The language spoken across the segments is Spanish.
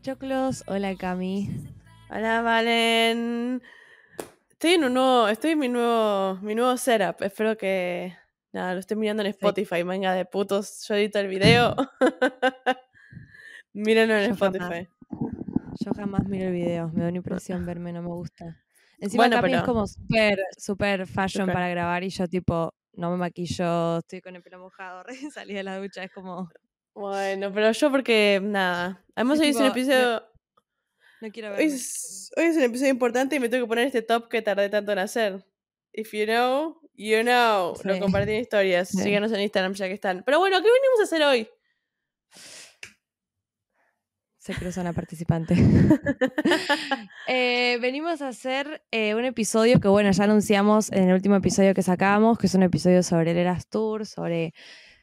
Pochoclos. Hola Cami. Hola Valen. Estoy en un nuevo, estoy en mi nuevo, mi nuevo setup. Espero que nada, lo estoy mirando en Spotify, venga de putos. Yo edito el video. Mírenlo en Yo Spotify. Yo jamás miro el video, me da una impresión verme, no me gusta. Encima Bueno, Cami es como súper, súper fashion para grabar y yo tipo no me maquillo, estoy con el pelo mojado, recién salí de la ducha, es como Bueno, pero yo porque nada. Además Es hoy es un episodio. no quiero Hoy es, hoy es un episodio importante y me tengo que poner este top que tardé tanto en hacer. If you know, you know. Lo Sí. compartí en historias. Sí. Síganos en Instagram ya que están. Pero bueno, ¿qué venimos a hacer hoy? Se cruza una participante. Eh, venimos a hacer eh, un episodio que, bueno, ya anunciamos en el último episodio que sacamos, que es un episodio sobre el Eras Tour, sobre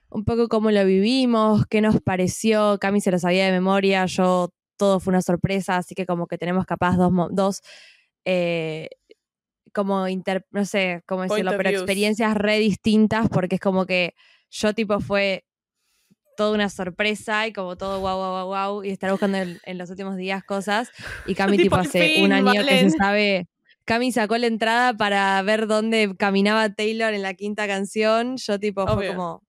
un poco cómo lo vivimos, qué nos pareció. Cami se lo sabía de memoria, yo todo fue una sorpresa, así que como que tenemos capaz dos, dos eh, como, inter- no sé cómo decirlo, pero views. experiencias re distintas, porque es como que yo tipo fue toda una sorpresa y como todo wow, wow, wow, wow, y estar buscando en, en los últimos días cosas. Y Cami, tipo, hace fin, un año que se sabe. Cami sacó la entrada para ver dónde caminaba Taylor en la quinta canción. Yo, tipo, fue como.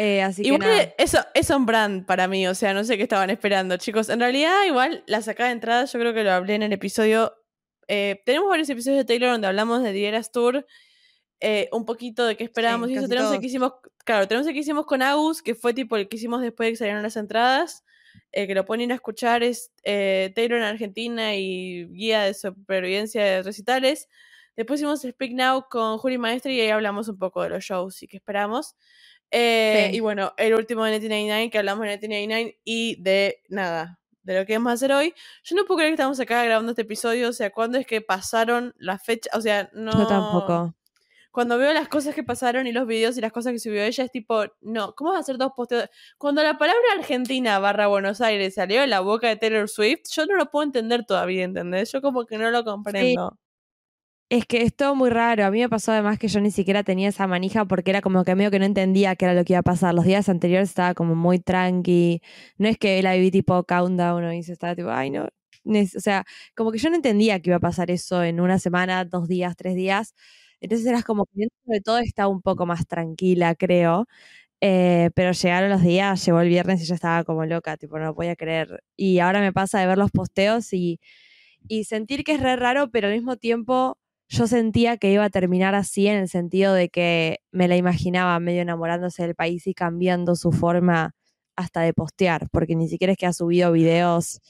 Eh, así Igual eso es un brand para mí, o sea, no sé qué estaban esperando, chicos. En realidad, igual la sacada de entrada, yo creo que lo hablé en el episodio. eh, tenemos varios episodios de Taylor donde hablamos de The Eras Tour, eh, un poquito de qué esperábamos y eso. Tenemos el que hicimos, claro, tenemos el que hicimos con Agus, que fue tipo el que hicimos después de que salieron las entradas, eh, que lo ir a escuchar, es Taylor en Argentina y guía de supervivencia de recitales. Después hicimos Speak Now con Juli Maestre y ahí hablamos un poco de los shows y qué esperamos. Eh, Sí. Y bueno, el último de 1999, que hablamos de 1999 y de nada, de lo que vamos a hacer hoy. Yo no puedo creer que estamos acá grabando este episodio, o sea, ¿cuándo es que pasaron las fechas? O sea, no... Yo tampoco. Cuando veo las cosas que pasaron y los videos y las cosas que subió ella, es tipo, no, ¿cómo vas a hacer dos posteos? Cuando la palabra Argentina barra Buenos Aires salió de la boca de Taylor Swift, yo no lo puedo entender todavía, ¿entendés? Yo como que no lo comprendo. Es que es todo muy raro. A mí me pasó además que yo ni siquiera tenía esa manija porque era como que medio que no entendía qué era lo que iba a pasar. Los días anteriores estaba como muy tranqui. No es que la viví tipo countdown y se estaba tipo, ay no. O sea, como que yo no entendía que iba a pasar eso en una semana, dos días, tres días. Entonces eras como que dentro de todo estaba un poco más tranquila, creo. Eh, pero llegaron los días, llegó el viernes y yo estaba como loca, tipo, no lo podía creer. Y ahora me pasa de ver los posteos y, y sentir que es re raro, pero al mismo tiempo yo sentía que iba a terminar así en el sentido de que me la imaginaba medio enamorándose del país y cambiando su forma hasta de postear, porque ni siquiera es que ha subido videos.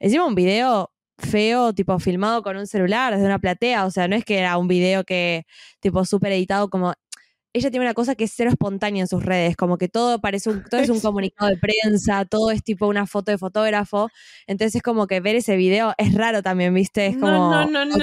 Encima un video feo, tipo filmado con un celular desde una platea, o sea, no es que era un video que tipo súper editado como ella tiene una cosa que es cero espontánea en sus redes, como que todo parece un, todo es un comunicado de prensa, todo es tipo una foto de fotógrafo, entonces es como que ver ese video es raro también, ¿viste? Es como no, no, no.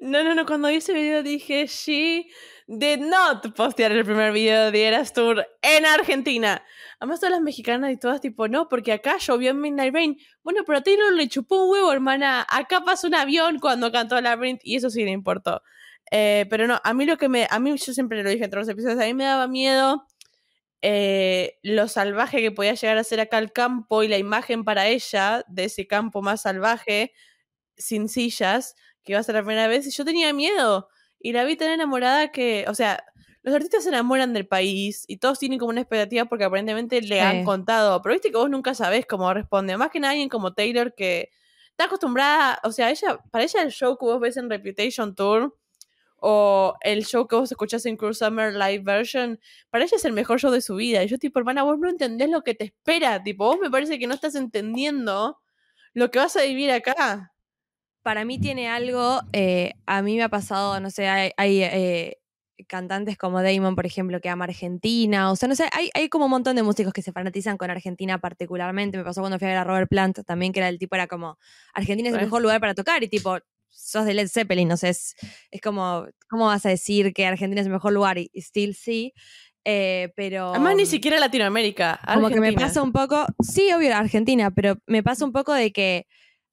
No, no, no, cuando vi ese video dije, she did not postear el primer video de Eras Tour en Argentina. Además todas las mexicanas y todas tipo, no, porque acá llovió en Midnight Rain. Bueno, pero a Taylor le chupó un huevo, hermana. Acá pasó un avión cuando cantó Labyrinth y eso sí le importó. Eh, pero no, a mí lo que me, a mí yo siempre lo dije en todos los episodios, a mí me daba miedo eh, lo salvaje que podía llegar a ser acá el campo y la imagen para ella de ese campo más salvaje, sin sillas, que iba a ser la primera vez, y yo tenía miedo. Y la vi tan enamorada que, o sea, los artistas se enamoran del país y todos tienen como una expectativa porque aparentemente le han contado, pero viste que vos nunca sabés cómo responde. Más que alguien como Taylor que está acostumbrada, o sea, ella, para ella el show que vos ves en Reputation Tour o el show que vos escuchás en Cruel Summer Live Version, para ella es el mejor show de su vida. Y yo, tipo, hermana, vos no entendés lo que te espera. Tipo, vos me parece que no estás entendiendo lo que vas a vivir acá. Para mí tiene algo, eh, a mí me ha pasado, no sé, hay, hay, eh, cantantes como Damon, por ejemplo, que ama Argentina, o sea, no sé, hay, hay como un montón de músicos que se fanatizan con Argentina particularmente, me pasó cuando fui a ver a Robert Plant también, que era el tipo, era como, Argentina es el mejor lugar para tocar, y tipo, sos de Led Zeppelin, no sé, es, es como, ¿cómo vas a decir que Argentina es el mejor lugar? Y, y still sí, eh, pero... Además, ni siquiera Latinoamérica. Como que me pasa un poco, sí, obvio, Argentina, pero me pasa un poco de que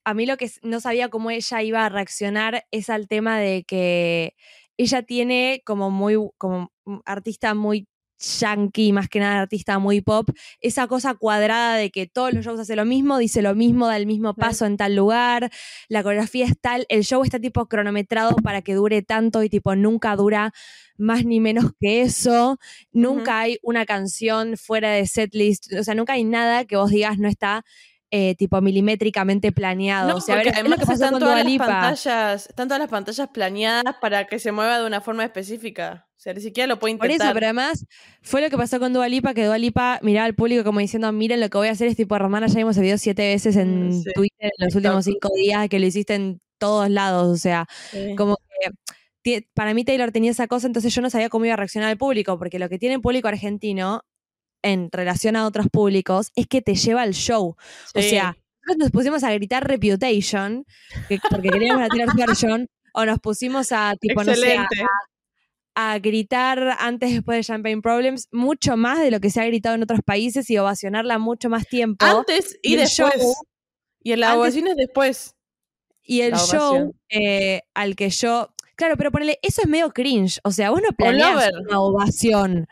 a mí lo que no sabía cómo ella iba a reaccionar es al tema de que ella tiene como muy, como artista muy yankee, más que nada artista muy pop, esa cosa cuadrada de que todos los shows hace lo mismo, dice lo mismo, da el mismo paso en tal lugar, la coreografía es tal, el show está tipo cronometrado para que dure tanto y tipo nunca dura más ni menos que eso, nunca hay una canción fuera de setlist, o sea, nunca hay nada que vos digas no está eh, tipo milimétricamente planeado. o sea, a ver, lo que pasó están con todas Dua las pantallas, están todas las pantallas planeadas para que se mueva de una forma específica. O sea, ni siquiera lo puede Por intentar. eso, pero además fue lo que pasó con Dua Lipa, que Dua Lipa miraba al público como diciendo, miren lo que voy a hacer, es tipo, Romana, ya hemos video siete veces en Mm, sí. Twitter en los últimos cinco días, que lo hiciste en todos lados, o sea, Sí. como que para mí Taylor tenía esa cosa, entonces yo no sabía cómo iba a reaccionar el público, porque lo que tiene el público argentino en relación a otros públicos es que te lleva al show. O sea, nosotros nos pusimos a gritar Reputation, que- porque queríamos la Taylor version, o nos pusimos a, tipo, no sé, a, Excelente. a gritar antes después de Champagne Problems mucho más de lo que se ha gritado en otros países y ovacionarla mucho más tiempo. Antes y, y el después. show- y en la antes- ovación es después. y el show eh, al que yo... Claro, pero ponele, eso es medio cringe. O sea, vos no planeas una ovación.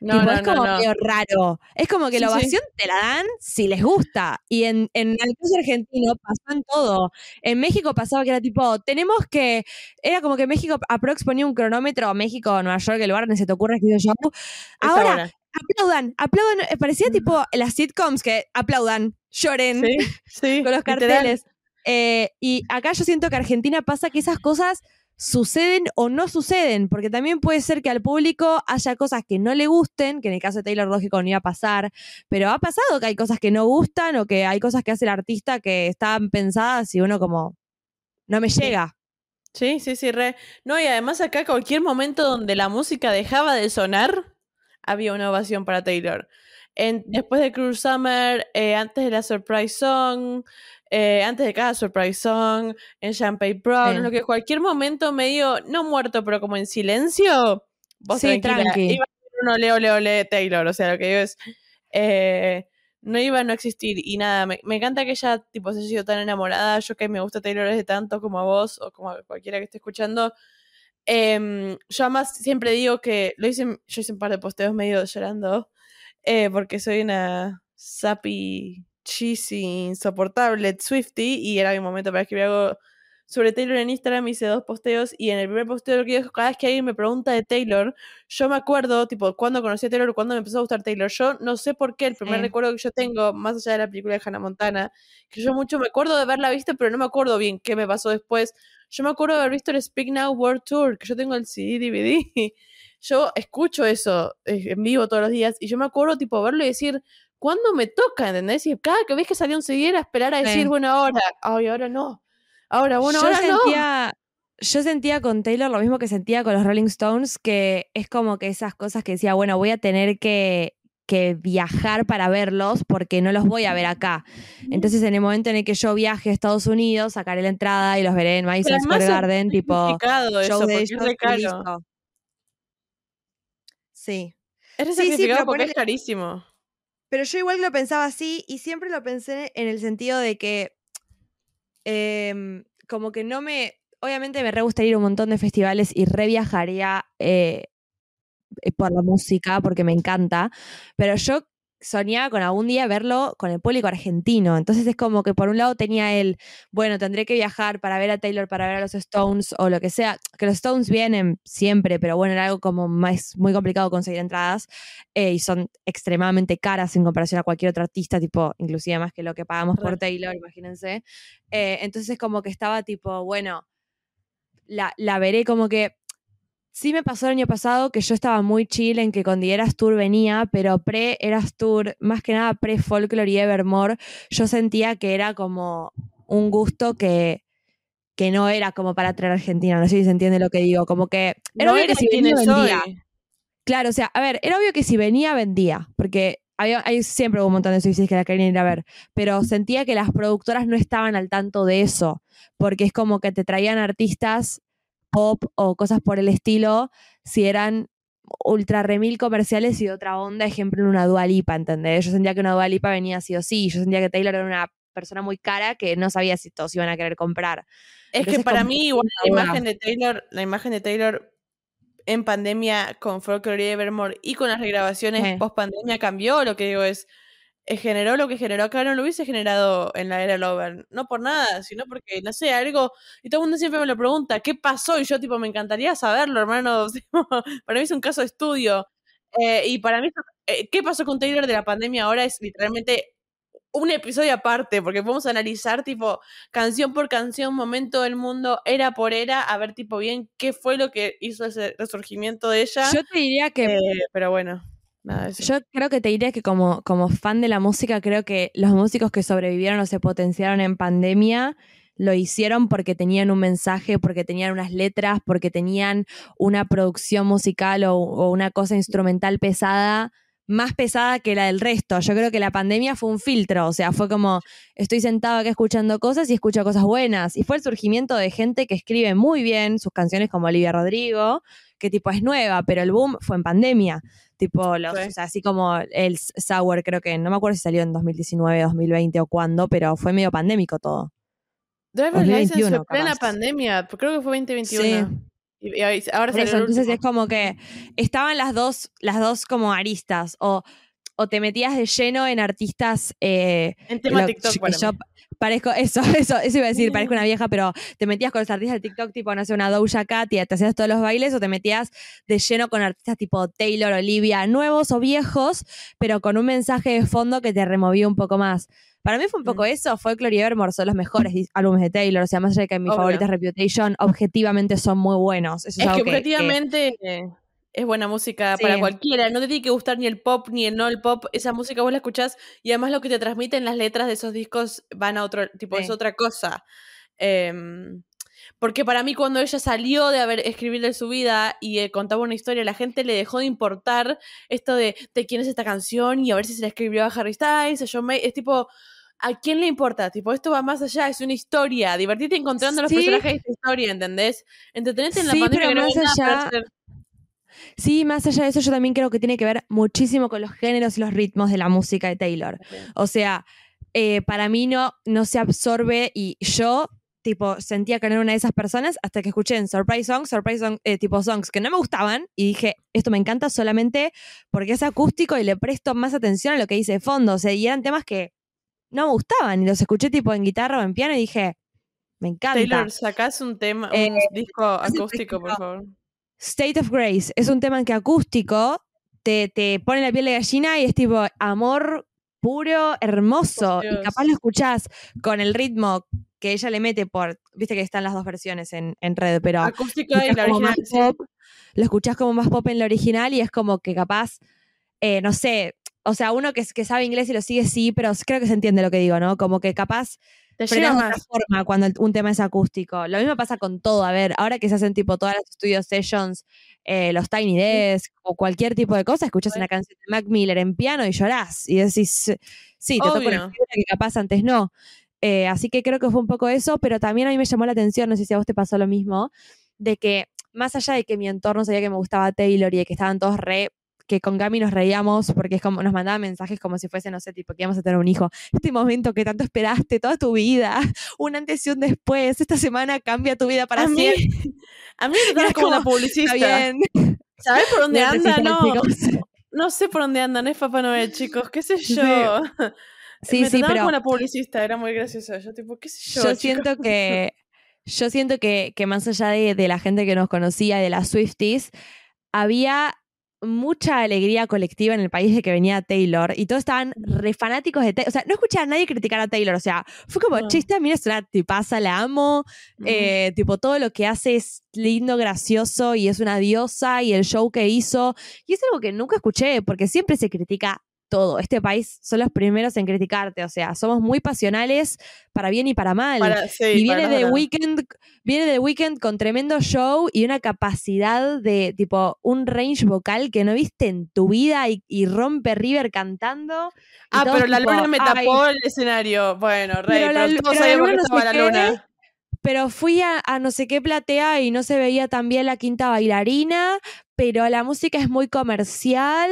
No, Tipo, no, es como no, medio raro. Es como que la sí. ovación te la dan si les gusta. Y en, en el caso argentino pasó en todo. En México pasaba que era tipo, tenemos que. Era como que México aprox ponía un cronómetro, México, Nueva York, el lugar donde se te ocurra que yo. Ahora, hora. aplaudan, aplaudan. eh, Parecía tipo las sitcoms que aplaudan, lloren Sí, con los carteles. Eh, y acá yo siento que Argentina pasa que esas cosas suceden o no suceden, porque también puede ser que al público haya cosas que no le gusten, que en el caso de Taylor lógico no iba a pasar, pero ha pasado que hay cosas que no gustan o que hay cosas que hace el artista que están pensadas y uno como no me llega. Sí, sí, sí, re. No, y además acá cualquier momento donde la música dejaba de sonar, había una ovación para Taylor. En, después de Cruel Summer, eh, antes de la Surprise Song, eh, antes de cada Surprise Song, en Champagne Problem, Sí. lo que cualquier momento medio, no muerto, pero como en silencio, vos Sí, tranquila, tranqui. iba a haber uno ole, ole, ole Taylor, o sea, lo que digo es, eh, no iba a no existir, y nada, me, me encanta que ella, tipo, se haya sido tan enamorada, yo que me gusta Taylor desde tanto como a vos, o como a cualquiera que esté escuchando, Em, yo además siempre digo que lo hice, en- yo hice un par de posteos medio llorando, eh, porque soy una sappy, cheesy, insoportable Swifty, y era mi momento para escribir algo sobre Taylor en Instagram, hice dos posteos, y en el primer posteo lo que digo, cada vez que alguien me pregunta de Taylor, yo me acuerdo, tipo, cuando conocí a Taylor, cuando me empezó a gustar Taylor, yo no sé por qué, el primer recuerdo que yo tengo, más allá de la película de Hannah Montana, que yo mucho me acuerdo de haberla visto, pero no me acuerdo bien qué me pasó después, yo me acuerdo de haber visto el Speak Now World Tour, que yo tengo el CD, DVD. Yo escucho eso eh, en vivo todos los días y yo me acuerdo tipo verlo y decir, ¿cuándo me toca? ¿Entendés? Y cada que ves que salía un CD era esperar a decir, Sí. bueno, ahora, ay, ahora no. Ahora, bueno, yo ahora no. sentía, yo sentía con Taylor lo mismo que sentía con los Rolling Stones, que es como que esas cosas que decía, bueno, voy a tener que, que viajar para verlos porque no los voy a ver acá. Entonces, en el momento en el que yo viaje a Estados Unidos, sacaré la entrada y los veré en Madison Square es Garden, tipo show eso, de es ellos listo. Sí. Es Sí, sí, porque es carísimo. Pero yo igual lo pensaba así y siempre lo pensé en el sentido de que em, como que no me... Obviamente me re gustaría ir a un montón de festivales y re viajaría eh, eh, por la música porque me encanta, pero yo soñaba con algún día verlo con el público argentino. Entonces es como que por un lado tenía el, bueno, tendré que viajar para ver a Taylor, para ver a los Stones o lo que sea, que los Stones vienen siempre, pero bueno, era algo como más muy complicado conseguir entradas eh, y son extremadamente caras en comparación a cualquier otro artista, tipo, inclusive más que lo que pagamos por. Taylor, imagínense. Eh, entonces como que estaba tipo, bueno, la, la veré como que Sí me pasó el año pasado que yo estaba muy chill en que con The Eras Tour venía, pero pre Eras Tour, más que nada pre Folklore y Evermore, yo sentía que era como un gusto que, que no era como para traer a Argentina, no sé si se entiende lo que digo, como que era no obvio que si venía es vendía. hoy. Claro, o sea, a ver, era obvio que si venía, vendía, porque había, hay siempre un montón de Swifties que la querían ir a ver, pero sentía que las productoras no estaban al tanto de eso, porque es como que te traían artistas pop o cosas por el estilo, si eran ultra remil comerciales y de otra onda, ejemplo, en una Dua Lipa, ¿entendés? Yo sentía que una Dua Lipa venía sí o sí, yo sentía que Taylor era una persona muy cara que no sabía si todos iban a querer comprar. Es que para como mí igual la imagen de Taylor, la imagen de Taylor en pandemia con Folklore Evermore y con las regrabaciones Sí. post pandemia cambió. Lo que digo es, generó lo que generó acá, no lo hubiese generado en la era Lover. No por nada, sino porque, no sé, algo. Y todo el mundo siempre me lo pregunta, ¿qué pasó? Y yo, tipo, me encantaría saberlo, hermano. para mí es un caso de estudio. Eh, y para mí, eh, ¿qué pasó con Taylor de la pandemia ahora? Es literalmente un episodio aparte, porque podemos analizar, tipo, canción por canción, momento del mundo, era por era, a ver, tipo, bien qué fue lo que hizo ese resurgimiento de ella. Yo te diría que Eh, pero bueno, Yo creo que te diría que como, como fan de la música, creo que los músicos que sobrevivieron o se potenciaron en pandemia lo hicieron porque tenían un mensaje, porque tenían unas letras, porque tenían una producción musical o, o una cosa instrumental pesada, más pesada que la del resto. Yo creo que la pandemia fue un filtro, o sea, fue como estoy sentado acá escuchando cosas y escucho cosas buenas. Y fue el surgimiento de gente que escribe muy bien sus canciones como Olivia Rodrigo, que tipo es nueva, pero el boom fue en pandemia. Tipo, los, o sea, así como el Sour, creo que, no me acuerdo si salió en 2019, 2020 o cuándo, pero fue medio pandémico todo. Driver's License 2021 fue plena pandemia, creo que fue 2021. Sí. Y, ahora Por eso, entonces es como que estaban las dos, las dos como aristas, o, o te metías de lleno en artistas eh, En tema lo- TikTok, yo- yo. Parezco, eso, eso, eso iba a decir, parezco una vieja, pero te metías con los artistas de TikTok, tipo, no sé, una Doja Cat y te hacías todos los bailes, o te metías de lleno con artistas tipo Taylor, Olivia, nuevos o viejos, pero con un mensaje de fondo que te removía un poco más. Para mí fue un poco Mm. eso, Folklore y Evermore son los mejores álbumes de Taylor, o sea, más allá de que mi Obvio. favorita es Reputation, objetivamente son muy buenos. Eso es, Es que algo que- que- objetivamente es buena música Sí. para cualquiera. No te tiene que gustar ni el pop ni el no el pop. Esa música vos la escuchás y además lo que te transmiten las letras de esos discos van a otro, tipo, es otra cosa. Em, porque para mí cuando ella salió de haber escribir de su vida y eh, contaba una historia, la gente le dejó de importar esto de, de quién es esta canción y a ver si se la escribió a Harry Styles, a John May. Es tipo, ¿a quién le importa? Tipo, esto va más allá, es una historia. Divertirte encontrando los Sí. personajes de esta historia, ¿entendés? Entretenerte en la Sí, pandemia pero que no más allá- hacer. Sí, más allá de eso, yo también creo que tiene que ver muchísimo con los géneros y los ritmos de la música de Taylor. O sea, eh, para mí no, no se absorbe y yo, tipo, sentía que no era una de esas personas hasta que escuché en Surprise Songs, Surprise Song, eh, tipo songs que no me gustaban y dije, esto me encanta solamente porque es acústico y le presto más atención a lo que dice de fondo. O sea, y eran temas que no me gustaban y los escuché tipo en guitarra o en piano y dije, me encanta. Taylor, sacás un tema, un Eh, disco acústico, por favor. State of Grace es un tema en que acústico te, te pone la piel de gallina y es tipo amor puro, hermoso. Y capaz lo escuchás con el ritmo que ella le mete por. Viste que están las dos versiones en, en red, pero. Acústico y la original. pop, lo escuchás como más pop en la original y es como que capaz, eh, no sé, o sea, uno que, que sabe inglés y lo sigue, sí, pero creo que se entiende lo que digo, ¿no? Como que capaz Te llega de otra forma cuando un tema es acústico. Lo mismo pasa con todo. A ver, ahora que se hacen tipo todas las studio sessions, eh, los Tiny Desk o cualquier tipo de cosa, escuchas una canción de Mac Miller en piano y llorás y decís, sí, te toco una Obvio. que capaz antes no. Eh, así que creo que fue un poco eso, pero también a mí me llamó la atención, no sé si a vos te pasó lo mismo, de que más allá de que mi entorno sabía que me gustaba Taylor y de que estaban todos re que con Gami nos reíamos porque es como nos mandaban mensajes como si fuese, no sé, tipo que íbamos a tener un hijo. Este momento que tanto esperaste toda tu vida, un antes y un después, esta semana cambia tu vida para A mí, siempre. a mí me como una publicista. Está bien. ¿Sabes por dónde anda? No, no sé por dónde anda, no es Papá Noel, chicos, qué sé yo. Sí, me sí, pero como una publicista, era muy gracioso. Yo tipo, qué sé yo, yo chicos. siento que yo siento que, que más allá de, de la gente que nos conocía, de las Swifties, había mucha alegría colectiva en el país de que venía Taylor y todos estaban re fanáticos de Taylor. O sea, no escuché a nadie criticar a Taylor. O sea, fue como, No. chiste, mira, es una tipaza, la amo. Ujú. Eh, tipo, todo lo que hace es lindo, gracioso y es una diosa y el show que hizo. Y es algo que nunca escuché porque siempre se critica todo. Este país son los primeros en criticarte. O sea, somos muy pasionales para bien y para mal. Para- sí, y viene de. Weekend, viene de Weekend con tremendo show y una capacidad de tipo un range vocal que no viste en tu vida y, y rompe River cantando. Ah, pero la tipo, luna me "Ay, tapó el escenario. Bueno, Rey, Pero la todos pero la que estaba la luna. Pero fui a, a no sé qué platea y no se veía tan bien la quinta bailarina, pero la música es muy comercial,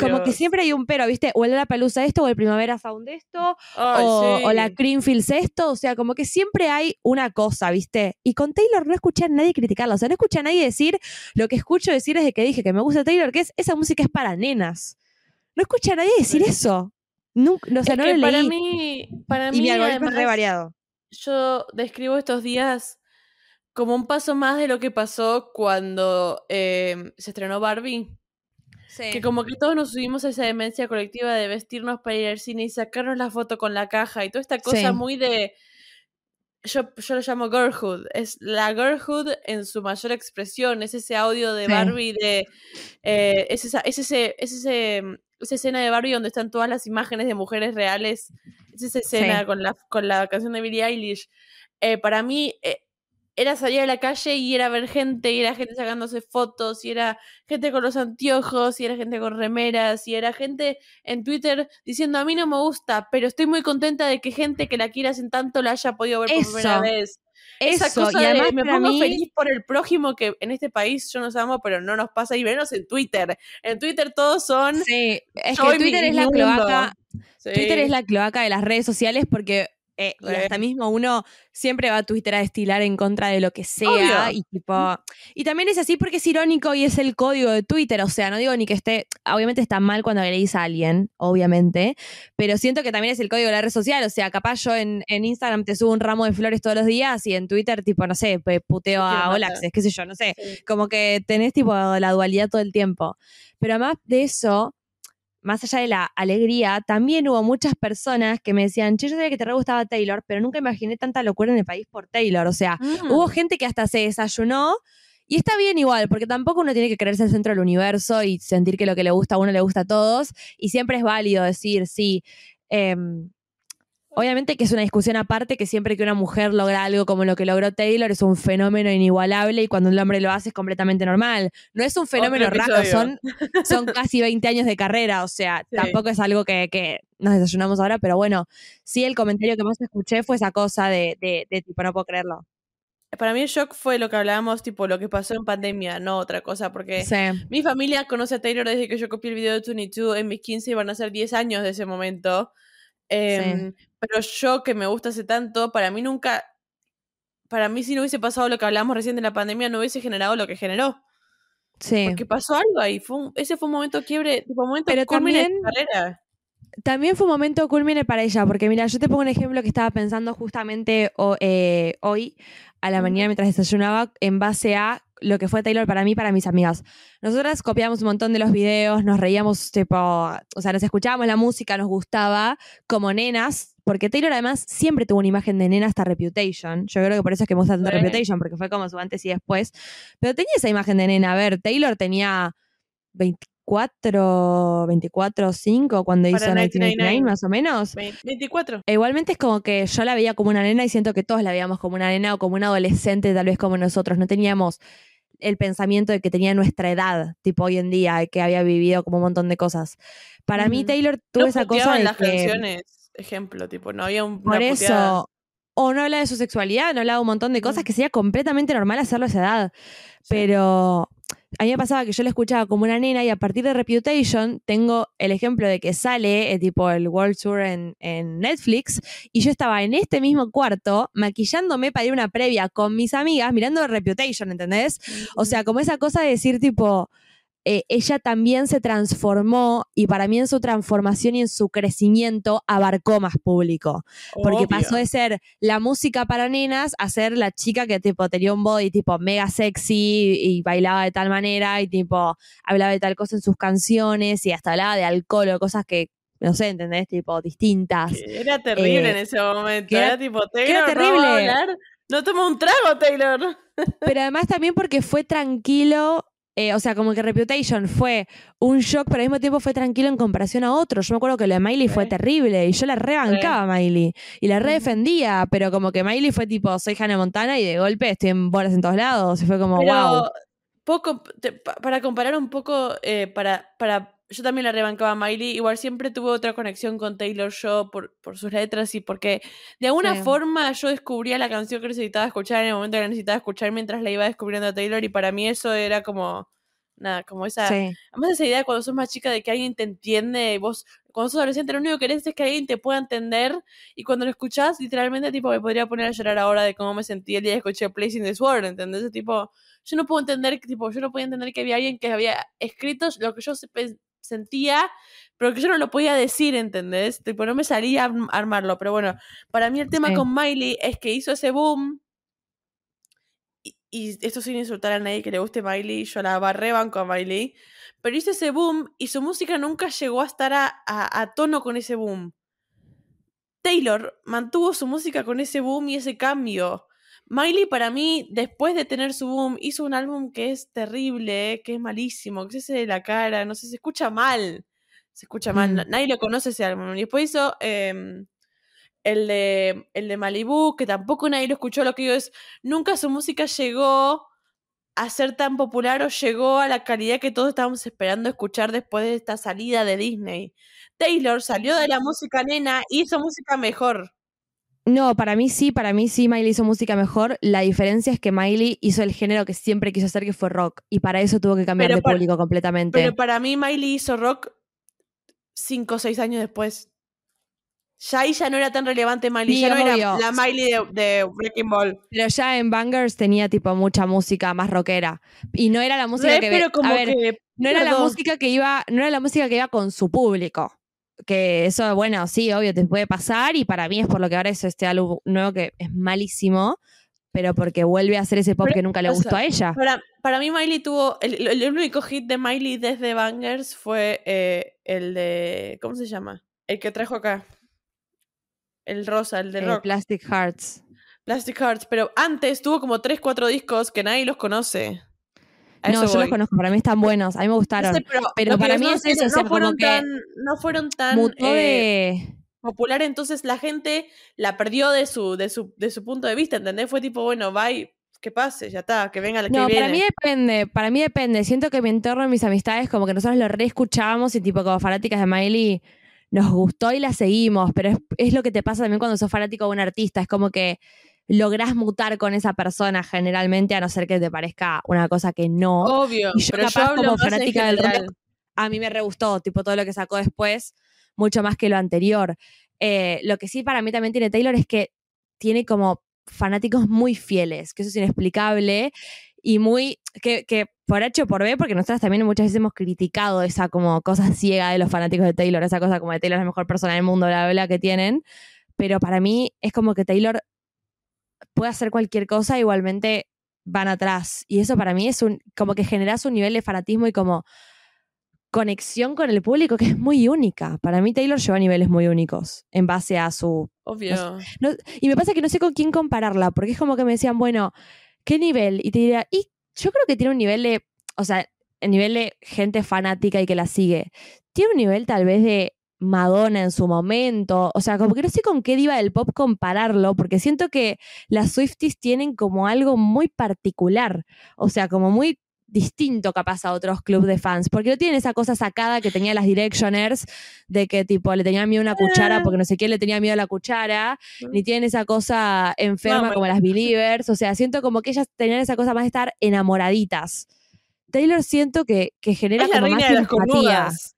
como que siempre hay un pero, ¿viste? O el La Pelusa esto, o el Primavera Sound esto, Ay, o, sí. o la Creamfields esto, o sea, como que siempre hay una cosa, ¿viste? Y con Taylor no escuché a nadie criticarla, o sea, no escuché a nadie decir lo que escucho decir desde que dije que me gusta Taylor, que es esa música es para nenas. No escuché a nadie decir eso. Nunca, o sea, Es no lo para leí. mí, para y mí mi algoritmo es re variado. Yo describo estos días como un paso más de lo que pasó cuando eh, se estrenó Barbie. Que como que todos nos subimos a esa demencia colectiva de vestirnos para ir al cine y sacarnos la foto con la caja y toda esta cosa Sí. muy de... Yo, yo lo llamo girlhood. Es la girlhood en su mayor expresión. Es ese audio de Sí. Barbie de... eh, es, esa, es, ese, es ese, mm, esa escena de Barbie donde están todas las imágenes de mujeres reales. Es esa escena Sí. con, la, con la canción de Billie Eilish. Eh, para mí... eh, era salir a la calle y era ver gente, y era gente sacándose fotos, y era gente con los anteojos, y era gente con remeras, y era gente en Twitter diciendo a mí no me gusta, pero estoy muy contenta de que gente que la quiera hace tanto la haya podido ver por primera Eso. Esa cosa y además de me pongo mí, feliz por el prójimo que en este país yo nos amo, pero no nos pasa, y menos en Twitter. En Twitter todos son sí, es que Twitter es la mundo. cloaca, Twitter es la cloaca de las redes sociales porque eh, y hasta mismo uno siempre va a Twitter a destilar en contra de lo que sea Obvio. y tipo y también es así porque es irónico y es el código de Twitter, o sea, no digo ni que esté, obviamente está mal cuando agredís a alguien, obviamente, pero siento que también es el código de la red social, o sea, capaz yo en, en Instagram te subo un ramo de flores todos los días y en Twitter tipo, no sé, puteo a. Olaxes, qué sé yo, no sé, Sí. como que tenés tipo la dualidad todo el tiempo. Pero además de eso, más allá de la alegría, también hubo muchas personas que me decían, che, yo sabía que te re gustaba Taylor, pero nunca imaginé tanta locura en el país por Taylor. O sea, Mm. hubo gente que hasta se desayunó. Y está bien igual, porque tampoco uno tiene que creerse el centro del universo y sentir que lo que le gusta a uno le gusta a todos. Y siempre es válido decir, sí. em, Obviamente que es una discusión aparte que siempre que una mujer logra algo como lo que logró Taylor es un fenómeno inigualable y cuando un hombre lo hace es completamente normal. No es un fenómeno raro, son, son casi 20 años de carrera, o sea, Sí. tampoco es algo que, que nos desayunamos ahora, pero bueno, sí el comentario que más escuché fue esa cosa de, de, de tipo, no puedo creerlo. Para mí el shock fue lo que hablábamos, tipo lo que pasó en pandemia, no otra cosa, porque Sí, Mi familia conoce a Taylor desde que yo copié el video de 22 en mis 15 y van a ser 10 años de ese momento. Em, Pero yo que me gusta hace tanto, para mí nunca, para mí si no hubiese pasado lo que hablamos recién de la pandemia, no hubiese generado lo que generó. sí. Porque pasó algo ahí, fue un- ese fue un momento quiebre, tipo un momento Pero de también- carrera. También fue un momento culmine para ella, porque mira, yo te pongo un ejemplo que estaba pensando justamente eh, hoy a la mañana mientras desayunaba en base a lo que fue Taylor para mí y para mis amigas. Nosotras copiamos un montón de los videos, nos reíamos, tipo, o sea, nos escuchábamos la música, nos gustaba como nenas, porque Taylor además siempre tuvo una imagen de nena hasta Reputation. Yo creo que por eso es que me gusta tanto Sí. Reputation, porque fue como su antes y después. Pero tenía esa imagen de nena. A ver, Taylor tenía 24, 24, 5 cuando Para hizo 1999, 1999. más o menos. Ve- 24. E igualmente es como que yo la veía como una nena y siento que todos la veíamos como una nena o como una adolescente, tal vez como nosotros. No teníamos el pensamiento de que tenía nuestra edad, tipo hoy en día, que había vivido como un montón de cosas. Para mí, Ujú. Taylor tuvo No esa cosa de las que, canciones, ejemplo, tipo, no había un, por eso, puteada. o no hablaba de su sexualidad, no hablaba de un montón de cosas Mm. que sería completamente normal hacerlo a esa edad. Pero a mí me pasaba que yo la escuchaba como una nena y a partir de Reputation tengo el ejemplo de que sale eh, tipo el World Tour en, en Netflix y yo estaba en este mismo cuarto maquillándome para ir a una previa con mis amigas mirando Reputation, ¿entendés? O sea, como esa cosa de decir tipo, eh, ella también se transformó y para mí en su transformación y en su crecimiento abarcó más público. Porque Obvio. pasó de ser la música para nenas a ser la chica que tipo tenía un body tipo mega sexy y bailaba de tal manera y tipo hablaba de tal cosa en sus canciones y hasta hablaba de alcohol o cosas que, no sé, ¿entendés? Tipo distintas. Que era terrible Eh, en ese momento. que era- era, tipo, era Taylor, no va a terrible. hablar. No toma un trago, Taylor. Pero además también porque fue tranquilo, eh, o sea, como que Reputation fue un shock, pero al mismo tiempo fue tranquilo en comparación a otros. Yo me acuerdo que lo de Miley fue terrible y yo la rebancaba a Miley y la redefendía, pero como que Miley fue tipo, soy Hannah Montana y de golpe estoy en bolas en todos lados. Y fue como, Pero wow. poco, te- para comparar un poco, eh, para, para yo también la rebancaba a Miley. Igual siempre tuve otra conexión con Taylor yo por, por sus letras y porque de alguna Sí. forma yo descubría la canción que necesitaba escuchar en el momento que la necesitaba escuchar mientras la iba descubriendo a Taylor y para mí eso era como, nada, como esa... Sí. Además esa idea cuando sos más chica de que alguien te entiende, vos cuando sos adolescente lo único que querés es que alguien te pueda entender y cuando lo escuchás literalmente tipo me podría poner a llorar ahora de cómo me sentí el día que escuché Placing the Sword, ¿entendés? Tipo, yo no puedo entender, tipo, yo no podía entender que había alguien que había escrito lo que yo sentía, pero que yo no lo podía decir, ¿entendés? Tipo, no me salía a arm- armarlo, pero bueno, para mí el tema Sí. con Miley es que hizo ese boom y, y esto sin insultar a nadie que le guste Miley, yo la barré banco a Miley, pero hizo ese boom y su música nunca llegó a estar a, a- a tono con ese boom. Taylor mantuvo su música con ese boom y ese cambio. Miley para mí, después de tener su boom, hizo un álbum que es terrible, que es malísimo, que es ese de la cara, no sé, se escucha mal. Se escucha mal, Mm. na- nadie lo conoce ese álbum. Y después hizo em, el, de, el de Malibu, que tampoco nadie lo escuchó. Lo que digo es, nunca su música llegó a ser tan popular o llegó a la calidad que todos estábamos esperando escuchar después de esta salida de Disney. Taylor salió de la música nena y hizo música mejor. No, para mí sí, para mí sí Miley hizo música mejor. La diferencia es que Miley hizo el género que siempre quiso hacer, que fue rock. Y para eso tuvo que cambiar Pero de para- público completamente. Pero para mí Miley hizo rock cinco o seis años después. Ya ahí ya no era tan relevante Miley, Sí, ya no era la Miley de, de Wrecking Ball. Pero ya en Bangers tenía tipo mucha música más rockera. Y no era la música Re, que pero como a ver, que no era la música que iba, no era la música que iba con su público. Que eso, bueno, sí, obvio, te puede pasar. Y para mí es por lo que ahora es este álbum nuevo que es malísimo. Pero porque vuelve a hacer ese pop Pero, que nunca le gustó sea, a ella. Para, para mí Miley tuvo, el, el- el único hit de Miley desde Bangers fue eh, el de, ¿cómo se llama? El que trajo acá. El rosa, el de Eh, rock. Plastic Hearts. Plastic Hearts, pero antes tuvo como 3, 4 discos que nadie los conoce. A No, eso yo los conozco, para mí están buenos, a mí me No gustaron. sé, pero, para mí no es sé, eso, o sea, no como fueron que tan, no fueron tan Mutó eh, popular, entonces la gente la perdió de su, de su, de su punto de vista, ¿entendés? Fue tipo, bueno, bye, que pase, ya está, que venga la que No, viene. para mí depende, para mí depende. Siento que mi entorno, mis amistades, como que nosotros lo reescuchábamos y tipo como fanáticas de Miley nos gustó y la seguimos, pero es, es lo que te pasa también cuando sos fanático de un artista, es como que lográs mutar con esa persona generalmente, a no ser que te parezca una cosa que no. Obvio, Y yo pero yo capaz como fanática del rock, a mí me re gustó, tipo todo lo que sacó después, mucho más que lo anterior. Eh, lo que sí para mí también tiene Taylor es que tiene como fanáticos muy fieles, que eso es inexplicable y muy, que, que por H o por B, porque nosotras también muchas veces hemos criticado esa como cosa ciega de los fanáticos de Taylor, esa cosa como de Taylor es la mejor persona del mundo, bla, bla, que tienen, pero para mí es como que Taylor puede hacer cualquier cosa, igualmente van atrás. Y eso para mí es un, como que generas un nivel de fanatismo y como conexión con el público que es muy única. Para mí Taylor lleva niveles muy únicos en base a su... Obvio. no- y me pasa que no sé con quién compararla, porque es como que me decían, bueno, ¿qué nivel? Y te diría, y yo creo que tiene un nivel de, o sea, el nivel de gente fanática y que la sigue. Tiene un nivel tal vez de Madonna en su momento, o sea, como que no sé con qué diva del pop compararlo, porque siento que las Swifties tienen como algo muy particular, o sea, como muy distinto capaz a otros clubes de fans, porque no tienen esa cosa sacada que tenía las Directioners, de que tipo le tenían miedo a una cuchara porque no sé quién le tenía miedo a la cuchara, ni tienen esa cosa enferma No, como las Believers, o sea, siento como que ellas tenían esa cosa más de estar enamoraditas. Taylor siento que, que genera Es la como reina más de las.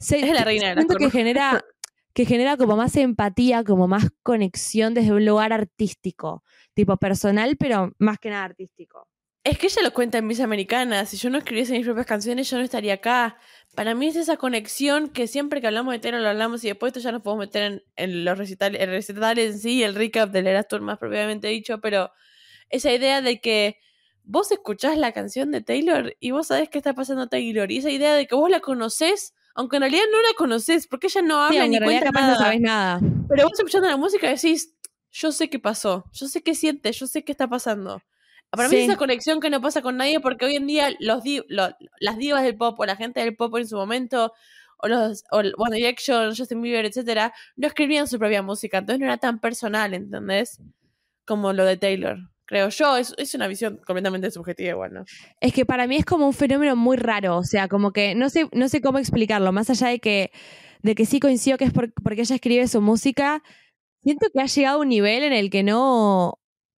Se- Es la reina de las siento que genera que genera como más empatía, como más conexión desde un lugar artístico, tipo personal, pero más que nada artístico. Es que ella lo cuenta en Miss Americana. Si yo no escribiese mis propias canciones, yo no estaría acá. Para mí es esa conexión que siempre que hablamos de Taylor lo hablamos y después esto ya nos podemos meter en, en los recitales, el recital en sí, el recap del Eras Tour más propiamente dicho, pero esa idea de que vos escuchás la canción de Taylor y vos sabés qué está pasando Taylor y esa idea de que vos la conocés, aunque en realidad no la conocés, porque ella no habla ni cuenta nada. no sabes nada. Pero vos escuchando la música decís, yo sé qué pasó, yo sé qué siente, yo sé qué está pasando. Para mí es esa conexión que no pasa con nadie porque hoy en día los di- lo- las divas del pop o la gente del pop en su momento o los o One Direction, Justin Bieber, etcétera, no escribían su propia música, entonces no era tan personal, ¿entendés? Como lo de Taylor. Creo yo. Es, es una visión completamente subjetiva igual, ¿no? Es que para mí es como un fenómeno muy raro, o sea, como que no sé, no sé cómo explicarlo, más allá de que, de que sí coincido que es por- porque ella escribe su música, siento que ha llegado a un nivel en el que no,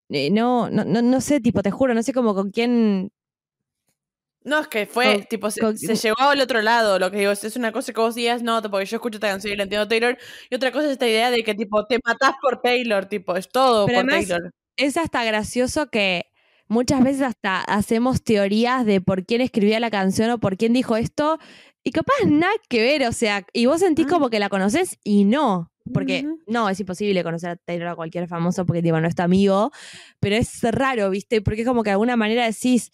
eh, no, no, no, no sé, tipo, te juro, no sé cómo con quién, No, es que fue, Con- tipo, se, con- se llegó al otro lado. Lo que digo, es, una cosa que vos digas, no, porque yo escucho esta canción y la entiendo Taylor. Y otra cosa es esta idea de que, tipo, te matás por Taylor, tipo, es todo por además- Taylor. Es hasta gracioso que muchas veces hasta hacemos teorías de por quién escribía la canción o por quién dijo esto, y capaz nada que ver, o sea, y vos sentís Mm. como que la conoces y no, porque no, es imposible conocer a Taylor a cualquier famoso porque tipo, no es tu amigo, pero es raro, ¿viste? Porque es como que de alguna manera decís,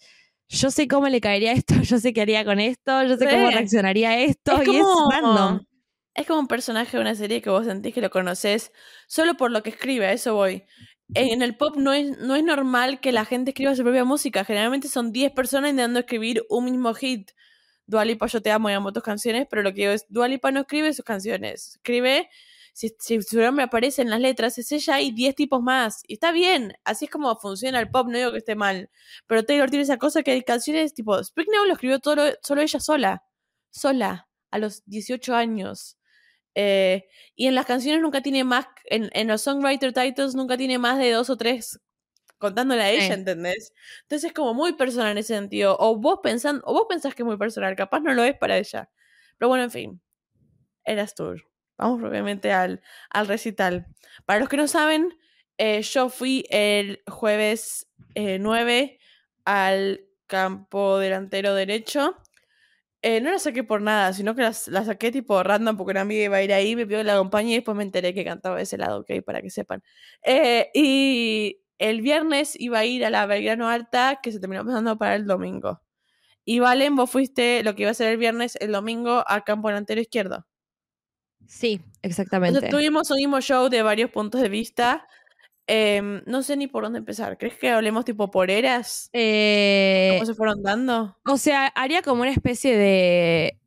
yo sé cómo le caería esto, yo sé qué haría con esto, yo sé cómo reaccionaría a esto, Es y es como- random. Es como un personaje de una serie que vos sentís que lo conoces solo por lo que escribe, a eso voy. En el pop no es, no es normal que la gente escriba su propia música. Generalmente son 10 personas intentando escribir un mismo hit. Dualipa, yo te amo y amo tus canciones, pero lo que digo es, Dualipa no escribe sus canciones. Escribe, si, si su nombre aparece en las letras, es ella y 10 tipos más. Y está bien, así es como funciona el pop, no digo que esté mal. Pero Taylor tiene esa cosa que hay canciones tipo, Speak Now lo escribió todo, solo ella sola. Sola, a los 18 años. Eh, y en las canciones nunca tiene más, en, en los songwriter titles nunca tiene más de dos o tres contándole a ella, Sí. ¿entendés? Entonces es como muy personal en ese sentido. O vos pensan, o vos pensás que es muy personal, capaz no lo es para ella. Pero bueno, en fin. Eras tour. Vamos propiamente al, al recital. Para los que no saben, eh, yo fui el jueves eh, 9 al campo delantero derecho. Eh, no la saqué por nada, sino que las- la, saqué tipo random porque una amiga iba a ir ahí, me pidió que la acompañe y después me enteré que cantaba de ese lado, ok, para que sepan. Eh, y el viernes iba a ir a la Belgrano Alta, que se terminó pasando para el domingo. Y Valen, vos fuiste lo que iba a ser el viernes, el domingo, a campo delantero izquierdo. Sí, exactamente. tuvimos un mismo show de varios puntos de vista. Em, no sé ni por dónde empezar. ¿Crees que hablemos tipo por eras? Eh, ¿Cómo se fueron dando? O sea, haría como una especie de.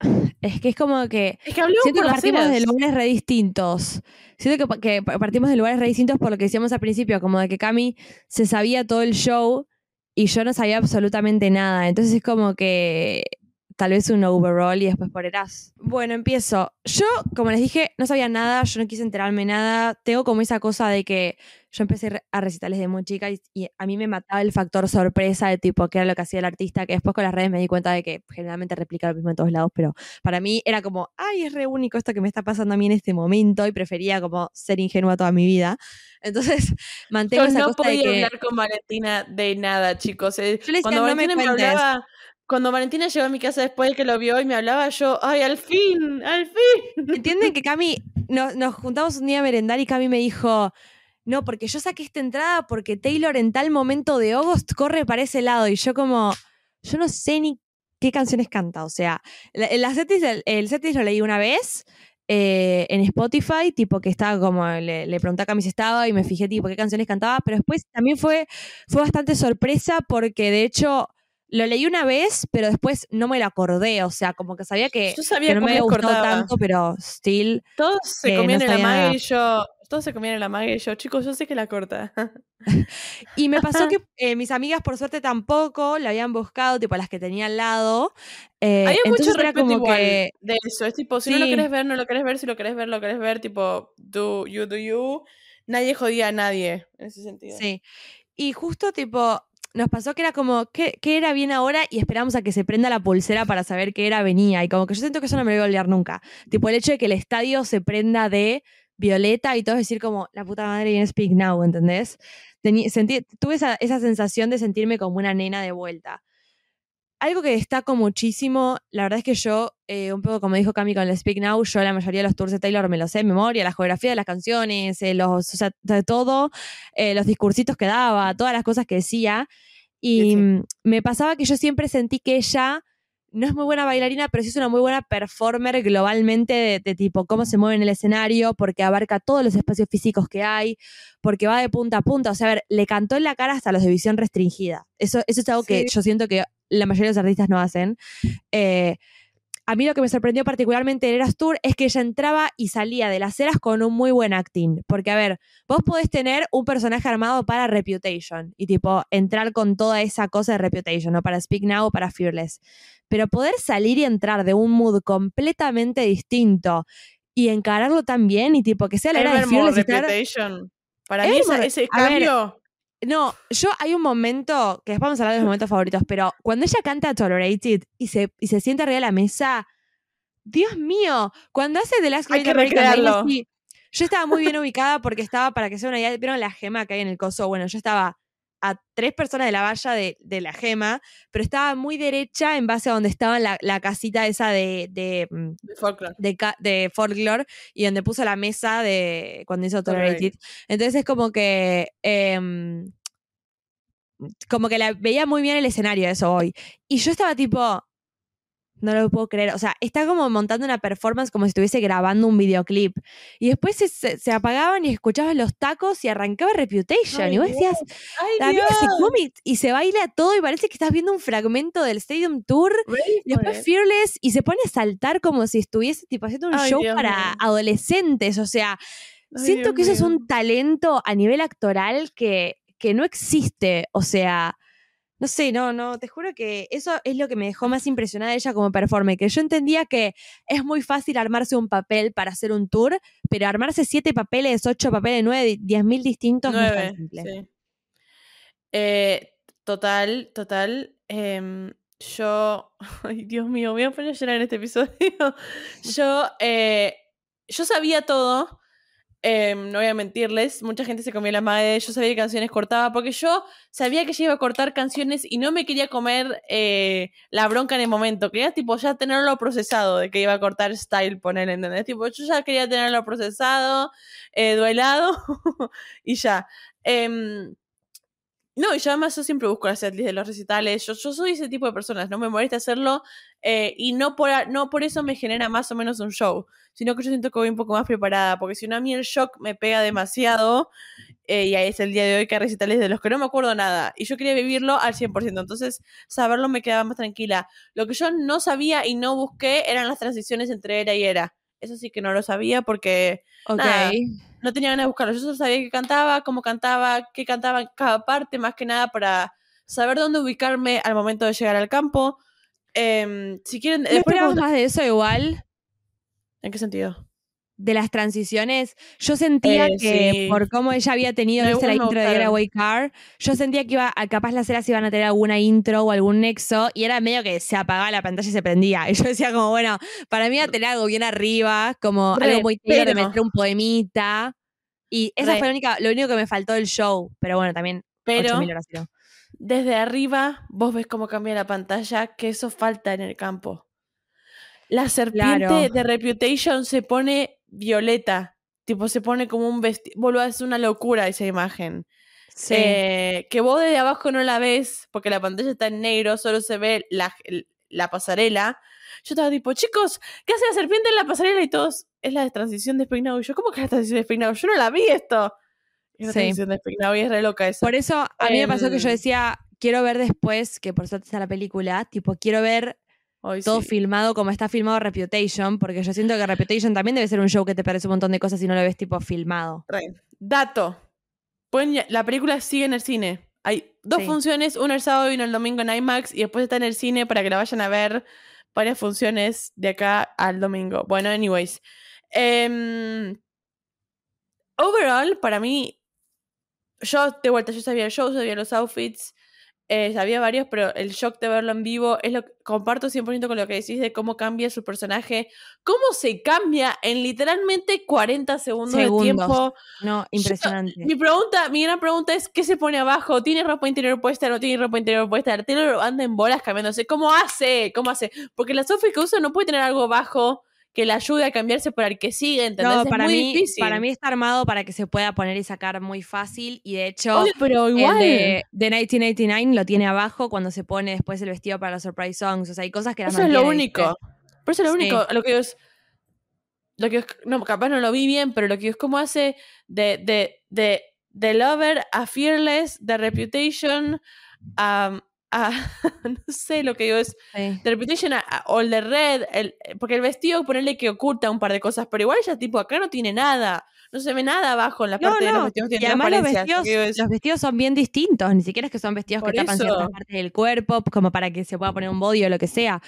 Es que es como que. Es que hablemos Siento por que partimos de lugares re distintos. Siento que, pa- que pa- partimos de lugares re distintos por lo que decíamos al principio, como de que Cami se sabía todo el show y yo no sabía absolutamente nada. Entonces es como que tal vez un overall y después por eras. Bueno, empiezo. Yo, como les dije, no sabía nada, yo no quise enterarme nada. Tengo como esa cosa de que yo empecé a recitales de muy chica y, y a mí me mataba el factor sorpresa de tipo qué era lo que hacía el artista, que después con las redes me di cuenta de que generalmente replica lo mismo en todos lados, pero para mí era como, ay, es re único esto que me está pasando a mí en este momento y prefería como ser ingenua toda mi vida. Entonces mantengo Yo esa no cosa de podía que... hablar con Valentina de nada, chicos. eh. Yo le decía, Cuando "No me Valentina me, cuentes". hablaba, cuando Valentina llegó a mi casa después de que lo vio y me hablaba, yo, ay, al fin, al fin. ¿Entienden que Cami, nos, nos juntamos un día a merendar y Cami me dijo, no, porque yo saqué esta entrada porque Taylor en tal momento de August corre para ese lado y yo como, yo no sé ni qué canciones canta, o sea, la, setlist, el, el lo leí una vez eh, en Spotify, tipo que estaba como, le, le pregunté a Cami si estaba y me fijé tipo qué canciones cantaba, pero después también fue, fue bastante sorpresa porque de hecho... Lo leí una vez, pero después no me lo acordé. O sea, como que sabía que, Yo sabía que no me había gustado cortaba. tanto, pero still. Todos se no comían en la sabía mague nada. y yo, todos se comían en la mague y yo, chicos, yo sé que la corta. Y me pasó que eh, mis amigas, por suerte, tampoco la habían buscado, tipo las que tenía al lado. Eh, Había mucho era respeto como igual que. de eso. Es tipo, si no lo Sí. querés ver, no lo querés ver. Si lo querés ver, lo querés ver. Tipo, do you, do you. Nadie jodía a nadie en ese sentido. Sí. Y justo, tipo, nos pasó que era como, ¿qué, qué era bien ahora? Y esperamos a que se prenda la pulsera para saber qué era venía. Y como que yo siento que eso no me lo voy a olvidar nunca. Tipo, el hecho de que el estadio se prenda de violeta y todo decir como, la puta madre viene Speak Now, ¿entendés? Sentí- tuve esa, esa sensación de sentirme como una nena de vuelta. Algo que destaco muchísimo, la verdad es que yo, eh, un poco como dijo Cami con el Speak Now, yo la mayoría de los tours de Taylor me los sé de memoria, la geografía de las canciones, eh, los, o sea, de todo, eh, los discursitos que daba, todas las cosas que decía. Y Sí, sí. mm, me pasaba que yo siempre sentí que ella no es muy buena bailarina, pero sí es una muy buena performer globalmente de, de tipo cómo se mueve en el escenario, porque abarca todos los espacios físicos que hay, porque va de punta a punta. O sea, a ver, le cantó en la cara hasta los de visión restringida. Eso, eso es algo que yo siento que la mayoría de los artistas no hacen. Eh, a mí lo que me sorprendió particularmente de Eras Tour es que ella entraba y salía de las eras con un muy buen acting. Porque, a ver, vos podés tener un personaje armado para Reputation y, tipo, entrar con toda esa cosa de Reputation, ¿no? Para Speak Now o para Fearless. Pero poder salir y entrar de un mood completamente distinto y encararlo tan bien y, tipo, que sea la era de. Reputation. Para mí ese, cambio... No, yo hay un momento, que después vamos a hablar de los momentos favoritos, pero cuando ella canta Tolerated y se, y se sienta arriba de la mesa, Dios mío, cuando hace The Last Great American yo estaba muy bien ubicada porque estaba, para que sea una idea, vieron la gema que hay en el coso, bueno, yo estaba a tres personas de la valla de, la gema, pero estaba muy derecha en base a donde estaba la, casita esa de, de, mm, folklore. De, folklore y donde puso la mesa de cuando hizo Tolerated. Entonces es como que... Em, como que la veía muy bien el escenario eso hoy. Y yo estaba tipo, no lo puedo creer. O sea, está como montando una performance como si estuviese grabando un videoclip. Y después se, apagaban y escuchabas los tacos y arrancaba Reputation. y vos decías, la se come y se baila todo y parece que estás viendo un fragmento del Stadium Tour. y después Fearless y se pone a saltar como si estuviese tipo haciendo un show para adolescentes. O sea, siento que eso es un talento a nivel actoral que, que no existe. O sea, no sé, no, no, te juro que eso es lo que me dejó más impresionada de ella como performer, que yo entendía que es muy fácil armarse un papel para hacer un tour, pero armarse siete papeles, ocho papeles, nueve, diez mil distintos no es tan simple. Sí. Eh, total, total. Em, yo, ay Dios mío, me voy a poner a llorar en este episodio. yo, eh, yo sabía todo, Em, no voy a mentirles, mucha gente se comió la madre, yo sabía qué canciones cortaba, porque yo sabía que ella iba a cortar canciones y no me quería comer eh, la bronca en el momento, quería tipo ya tenerlo procesado de que iba a cortar style, poner, ¿entendés? Tipo, yo ya quería tenerlo procesado, eh, duelado y ya. No, y además yo siempre busco la setlist de los recitales. Yo, yo soy ese tipo de personas, no me molesta hacerlo. Eh, y no por, no por eso me genera más o menos un show, sino que yo siento que voy un poco más preparada. Porque si no, a mí el shock me pega demasiado. Eh, y ahí es el día de hoy que hay recitales de los que no me acuerdo nada. Y yo quería vivirlo al 100%. Entonces, saberlo me quedaba más tranquila. Lo que yo no sabía y no busqué eran las transiciones entre era y era. Eso sí que no lo sabía porque. No tenía ganas de buscarlo. Yo solo sabía que cantaba, cómo cantaba, qué cantaba en cada parte, más que nada para saber dónde ubicarme al momento de llegar al campo. Em, si quieren. Después más de eso igual. ¿En qué sentido? De las transiciones, yo sentía eh, que por cómo ella había tenido la intro de Getaway Car, yo sentía que iba, capaz las eras iban a tener alguna intro o algún nexo y era medio que se apagaba la pantalla y se prendía. Y yo decía como, bueno, para mí iba a tener algo bien arriba, como algo muy tío de meter un poemita. Y esa fue la única, lo único que me faltó del show. Pero bueno, también pero, Desde arriba vos ves cómo cambia la pantalla, que eso falta en el campo. La serpiente de Reputation se pone violeta. Tipo, se pone como un vestido. a es una locura esa imagen. Sí. Eh, que vos desde abajo no la ves, porque la pantalla está en negro, solo se ve la, la pasarela. Yo estaba tipo, chicos, ¿qué hace la serpiente en la pasarela? Y todos, es la de transición de Spring Y yo, ¿cómo que es la transición de Spring Yo no la vi esto. Es la transición de Spring y es re loca esa. Por eso, a mí me pasó que yo em. decía, quiero ver después, que por suerte está la película, tipo, quiero ver todo filmado como está filmado Reputation, porque yo siento que Reputation también debe ser un show que te parece un montón de cosas si no lo ves tipo filmado. Dato. la película sigue en el cine. Hay dos funciones, una el sábado y una el domingo en IMAX, y después está en el cine para que la vayan a ver varias funciones de acá al domingo. Bueno, anyways. Em, overall, para mí, yo de vuelta, yo sabía el show, sabía los outfits, eh, había varios, pero el shock de verlo en vivo es lo que comparto 100% con lo que decís de cómo cambia su personaje, cómo se cambia en literalmente 40 segundos, de tiempo. No, impresionante. mi pregunta, mi gran pregunta es ¿qué se pone abajo? ¿Tiene ropa interior puesta? ¿No tiene ropa interior puesta? ¿Taylor anda en bolas cambiándose? ¿Cómo hace? ¿Cómo hace? Porque la Sophie que usa no puede tener algo bajo que le ayude a cambiarse para el que sigue, ¿entendés? No, para muy mí, difícil. Para mí está armado para que se pueda poner y sacar muy fácil y de hecho pero igual. de, 1989 lo tiene abajo cuando se pone después el vestido para los surprise songs, o sea, hay cosas que las Eso es lo único. Por eso es lo único, lo que es lo que no, capaz no lo vi bien, pero lo que es como hace de, de, de, de Lover a Fearless, de Reputation a, a no sé lo que digo es Sí. The Reputation a- a- o el de Red, el, porque el vestido ponerle que oculta un par de cosas, pero igual ella tipo acá no tiene nada, no se ve nada abajo en la No, parte de los vestidos, y además los vestidos, es- los vestidos son bien distintos, ni siquiera es que son vestidos que tapan ciertas partes del cuerpo, como para que se pueda poner un body o lo que sea.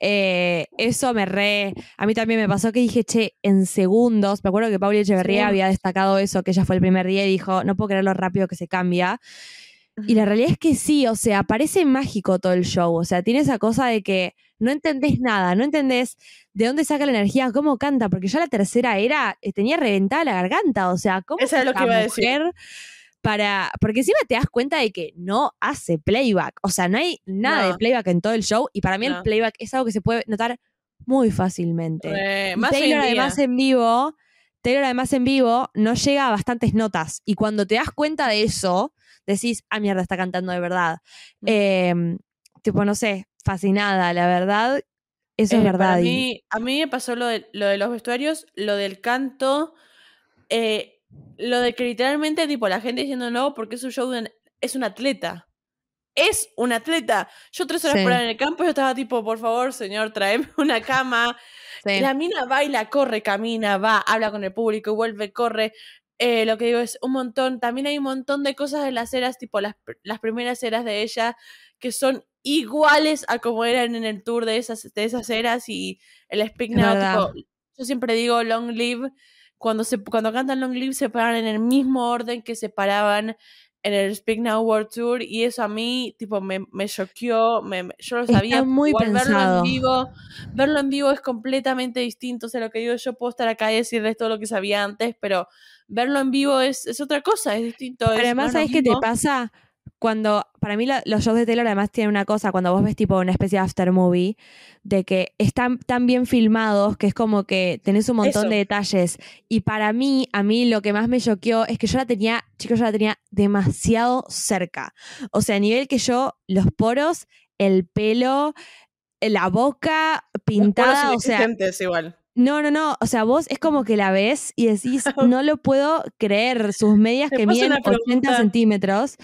Eh, eso me re... A mí también me pasó que dije, che, en segundos, me acuerdo que Pauli Echeverría había destacado eso, que ella fue el primer día y dijo, no puedo creer lo rápido que se cambia. Y la realidad es que sí, o sea, parece mágico todo el show. O sea, tiene esa cosa de que no entendés nada, no entendés de dónde saca la energía, cómo canta, porque ya la tercera era, eh, tenía reventada la garganta. O sea, ¿cómo es lo que esta iba a decir. mujer para. Porque encima te das cuenta de que no hace playback. O sea, no hay nada de playback en todo el show. Y para mí el playback es algo que se puede notar muy fácilmente. Más en Taylor además en vivo, Taylor además en vivo no llega a bastantes notas. Y cuando te das cuenta de eso, decís, ah, mierda, está cantando de verdad. Mm. Eh, tipo, no sé, fascinada, la verdad, eso es Eh, verdad. Para y- mí, a mí me pasó lo de, lo de los vestuarios, lo del canto, eh, lo de que literalmente, tipo, la gente diciendo no, porque es un show de es un atleta. Es un atleta. Yo tres horas Sí. por hora en el campo, yo estaba tipo, por favor, señor, tráeme una cama. sí. La mina baila, corre, camina, va, habla con el público, vuelve, corre. Eh, lo que digo es un montón. También hay un montón de cosas en las eras, tipo las, las primeras eras de ella, que son iguales a como eran en el tour de esas, de esas eras y el Speak Now. tipo, yo siempre digo Long Live. Cuando, se, cuando cantan Long Live se paran en el mismo orden que se paraban en el Speak Now World Tour y eso a mí tipo me, me choqueó, me, yo lo Está sabía, muy igual verlo en vivo, verlo en vivo es completamente distinto, o sea, lo que digo, yo puedo estar acá y decirles todo lo que sabía antes, pero verlo en vivo es, es otra cosa, es distinto. Es- además, no es ¿sabes qué te pasa? Cuando, para mí la- los shows de Taylor además tienen una cosa, cuando vos ves tipo una especie de after movie, de que están tan bien filmados que es como que tenés un montón Eso. de detalles. Y para mí, a mí lo que más me choqueó es que yo la tenía, chicos, yo la tenía demasiado cerca. O sea, a nivel que yo, los poros, el pelo, la boca pintada, o sea, igual. no, no, no. O sea, vos es como que la ves y decís, no lo puedo creer. Sus medias que miden una 80 pregunta. centímetros.